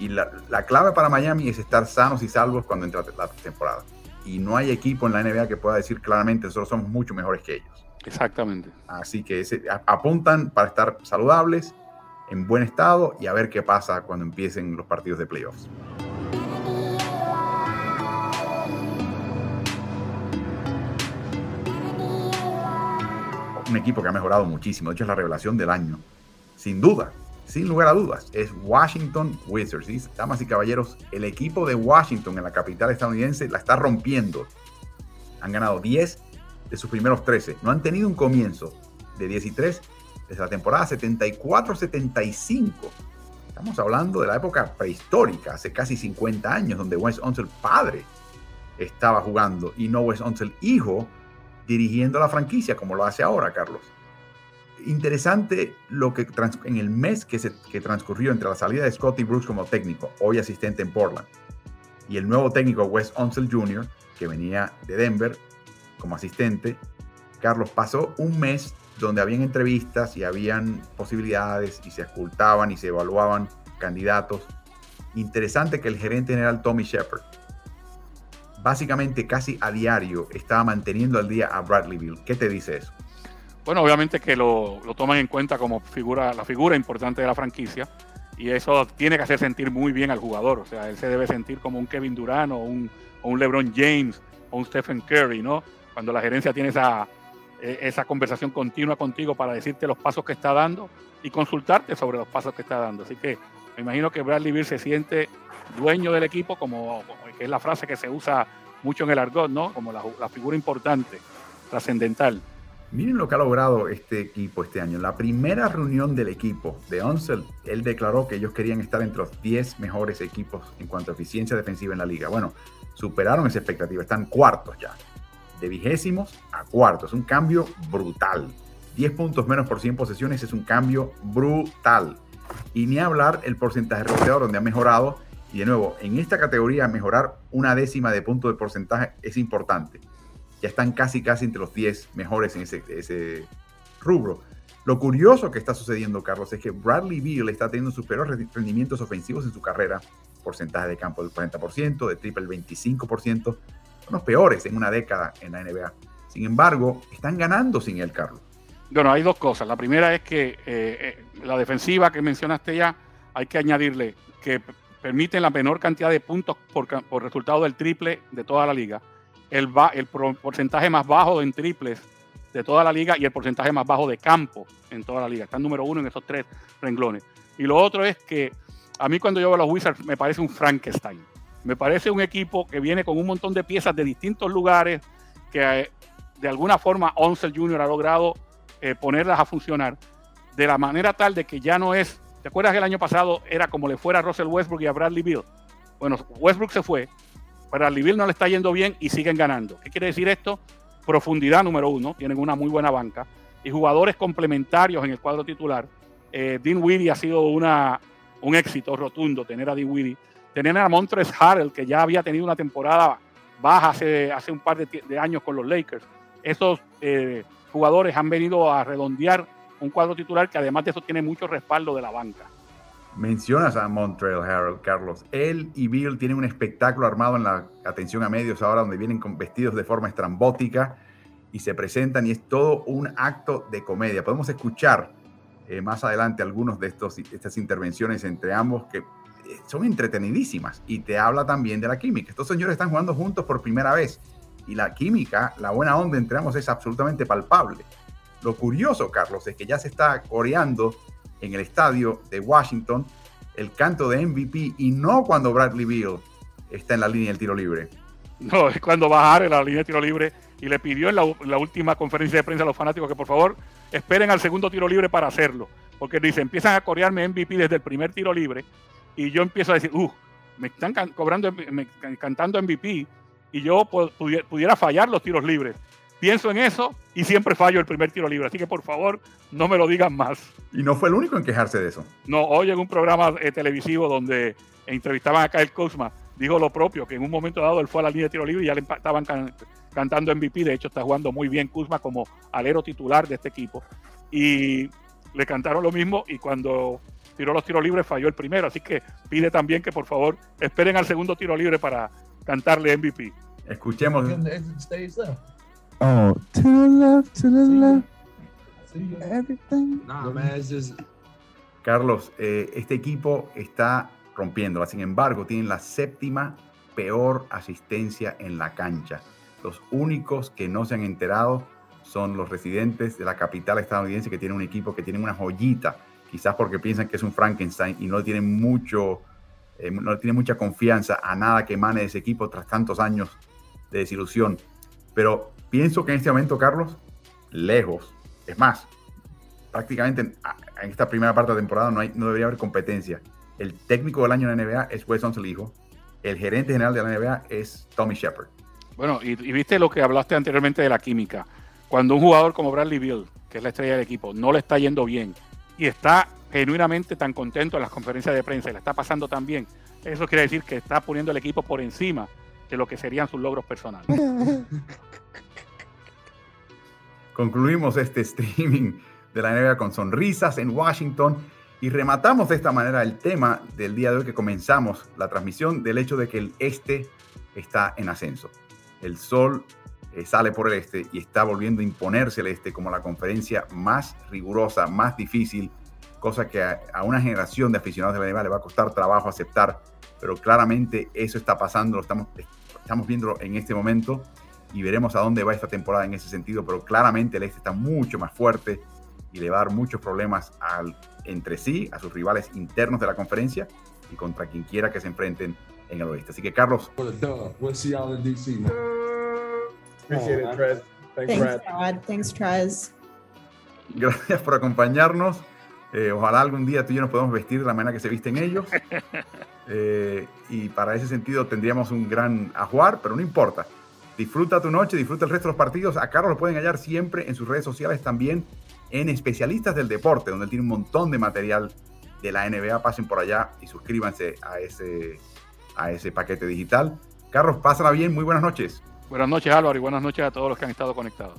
y la, la, clave para Miami es estar sanos y salvos cuando entra la temporada. Y no hay equipo en la NBA que pueda decir claramente nosotros somos mucho mejores que ellos. Exactamente. Así que apuntan para estar saludables, en buen estado y a ver qué pasa cuando empiecen los partidos de playoffs. Un equipo que ha mejorado muchísimo, de hecho es la revelación del año, sin duda, sin lugar a dudas, es Washington Wizards. Damas y caballeros, el equipo de Washington en la capital estadounidense la está rompiendo. Han ganado 10 de sus primeros 13. No han tenido un comienzo de 10 y 3 desde la temporada 74-75. Estamos hablando de la época prehistórica, hace casi 50 años, donde Wes Unseld padre estaba jugando y no Wes Unseld hijo dirigiendo la franquicia como lo hace ahora, Carlos. Interesante lo que en el mes que, se, transcurrió entre la salida de Scotty Brooks como técnico, hoy asistente en Portland, y el nuevo técnico Wes Unseld Jr., que venía de Denver como asistente, Carlos pasó un mes donde habían entrevistas y habían posibilidades y se ocultaban y se evaluaban candidatos. Interesante que el gerente general Tommy Shepard, básicamente casi a diario, estaba manteniendo al día a Bradley Bill. ¿Qué te dice eso? Bueno, obviamente que lo, toman en cuenta como figura, la figura importante de la franquicia y eso tiene que hacer sentir muy bien al jugador. O sea, él se debe sentir como un Kevin Durant o un, o un LeBron James o un Stephen Curry, ¿no? Cuando la gerencia tiene esa, e, esa conversación continua contigo para decirte los pasos que está dando y consultarte sobre los pasos que está dando. Así que me imagino que Bradley Beal se siente dueño del equipo, como, es la frase que se usa mucho en el argot, ¿no? Como la, figura importante, trascendental. Miren lo que ha logrado este equipo este año. La primera reunión del equipo de Onsel, él declaró que ellos querían estar entre los 10 mejores equipos en cuanto a eficiencia defensiva en la liga. Bueno, superaron esa expectativa, están cuartos ya de vigésimos a cuartos. Un cambio brutal. 10 puntos menos por 100 posesiones es un cambio brutal. Y ni hablar el porcentaje reboteador donde ha mejorado. Y de nuevo, en esta categoría mejorar una décima de punto de porcentaje es importante. Ya están casi, casi entre los 10 mejores en ese, ese rubro. Lo curioso que está sucediendo, Carlos, es que Bradley Beal está teniendo superiores rendimientos ofensivos en su carrera. Porcentaje de campo del 40%, de triple el 25%, son los peores en una década en la NBA. Sin embargo, están ganando sin él, Carlos. Bueno, hay dos cosas. La primera es que eh, eh, la defensiva que mencionaste ya, hay que añadirle que permiten la menor cantidad de puntos por, resultado del triple de toda la liga, el, porcentaje más bajo en triples de toda la liga y el porcentaje más bajo de campo en toda la liga. Están número uno en esos tres renglones. Y lo otro es que a mí cuando yo veo a los Wizards me parece un Frankenstein. Me parece un equipo que viene con un montón de piezas de distintos lugares que eh, de alguna forma Onsel Jr. ha logrado eh, ponerlas a funcionar de la manera tal de que ya no es, ¿te acuerdas que el año pasado era como le fuera a Russell Westbrook y a Bradley Bill? Bueno, Westbrook se fue, al Bill no le está yendo bien y siguen ganando. ¿Qué quiere decir esto? Profundidad número uno, tienen una muy buena banca y jugadores complementarios en el cuadro titular. Eh, Dean Weedy ha sido una, un éxito rotundo tener a Dean Weedy. Tener a Montres Harrell, que ya había tenido una temporada baja hace, hace un par de, años con los Lakers. Esos eh, jugadores han venido a redondear un cuadro titular que además de eso tiene mucho respaldo de la banca. Mencionas a Montreal Harold, Carlos. Él y Bill tienen un espectáculo armado en la atención a medios ahora, donde vienen con vestidos de forma estrambótica y se presentan y es todo un acto de comedia. Podemos escuchar eh, más adelante algunos de estos, estas intervenciones entre ambos que eh, son entretenidísimas y te habla también de la química. Estos señores están jugando juntos por primera vez y la química, la buena onda entre ambos es absolutamente palpable. Lo curioso, Carlos, es que ya se está coreando en el estadio de Washington el canto de MVP y no cuando Bradley Beal está en la línea del tiro libre. No, es cuando bajar en la línea de tiro libre y le pidió en la, última conferencia de prensa a los fanáticos que por favor esperen al segundo tiro libre para hacerlo. Porque dice, empiezan a corearme MVP desde el primer tiro libre y yo empiezo a decir, uh, me están cobrando, me, cantando MVP y yo pudiera fallar los tiros libres pienso en eso y siempre fallo el primer tiro libre. Así que por favor, no me lo digan más. Y no fue el único en quejarse de eso. No, hoy en un programa eh, televisivo donde entrevistaban a Kyle Kuzma, dijo lo propio, que en un momento dado él fue a la línea de tiro libre y ya le estaban cantando MVP. De hecho, está jugando muy bien Kuzma como alero titular de este equipo. Y le cantaron lo mismo y cuando tiró los tiros libres falló el primero. Así que pide también que por favor esperen al segundo tiro libre para cantarle MVP. Escuchemos. Oh, to the left, to the left. Everything. Carlos, eh, este equipo está rompiéndola. Sin embargo, tienen la séptima peor asistencia en la cancha. Los únicos que no se han enterado son los residentes de la capital estadounidense que tienen un equipo que tiene una joyita, quizás porque piensan que es un Frankenstein y no tienen mucho, eh, no tienen mucha confianza a nada que emane de ese equipo tras tantos años de desilusión. Pero Pienso que en este momento, Carlos, lejos, es más, prácticamente en, esta primera parte de temporada no, hay, no debería haber competencia. El técnico del año en la NBA es Wes Unseld, hijo. El gerente general de la NBA es Tommy Shepard. Bueno, y, viste lo que hablaste anteriormente de la química. Cuando un jugador como Bradley Bill, que es la estrella del equipo, no le está yendo bien y está genuinamente tan contento en las conferencias de prensa y le está pasando tan bien, eso quiere decir que está poniendo el equipo por encima de lo que serían sus logros personales. (laughs) Concluimos este streaming de la NBA con sonrisas en Washington y rematamos de esta manera el tema del día de hoy que comenzamos la transmisión del hecho de que el este está en ascenso. El sol eh, sale por el este y está volviendo a imponerse el este como la conferencia más rigurosa, más difícil, cosa que a, una generación de aficionados de la NBA le va a costar trabajo aceptar, pero claramente eso está pasando, lo estamos, estamos viendo en este momento y veremos a dónde va esta temporada en ese sentido, pero claramente el este está mucho más fuerte y le va a dar muchos problemas al, entre sí, a sus rivales internos de la conferencia y contra quien quiera que se enfrenten en el oeste. Así que Carlos. Gracias por acompañarnos. Eh, ojalá algún día tú y yo nos podamos vestir de la manera que se visten ellos. (laughs) Eh, y para ese sentido tendríamos un gran ajuar, pero no importa. Disfruta tu noche, disfruta el resto de los partidos. A Carlos lo pueden hallar siempre en sus redes sociales también en Especialistas del Deporte, donde él tiene un montón de material de la NBA. Pasen por allá y suscríbanse a ese, a ese paquete digital. Carlos, pásala bien. Muy buenas noches. Buenas noches, Álvaro, y buenas noches a todos los que han estado conectados.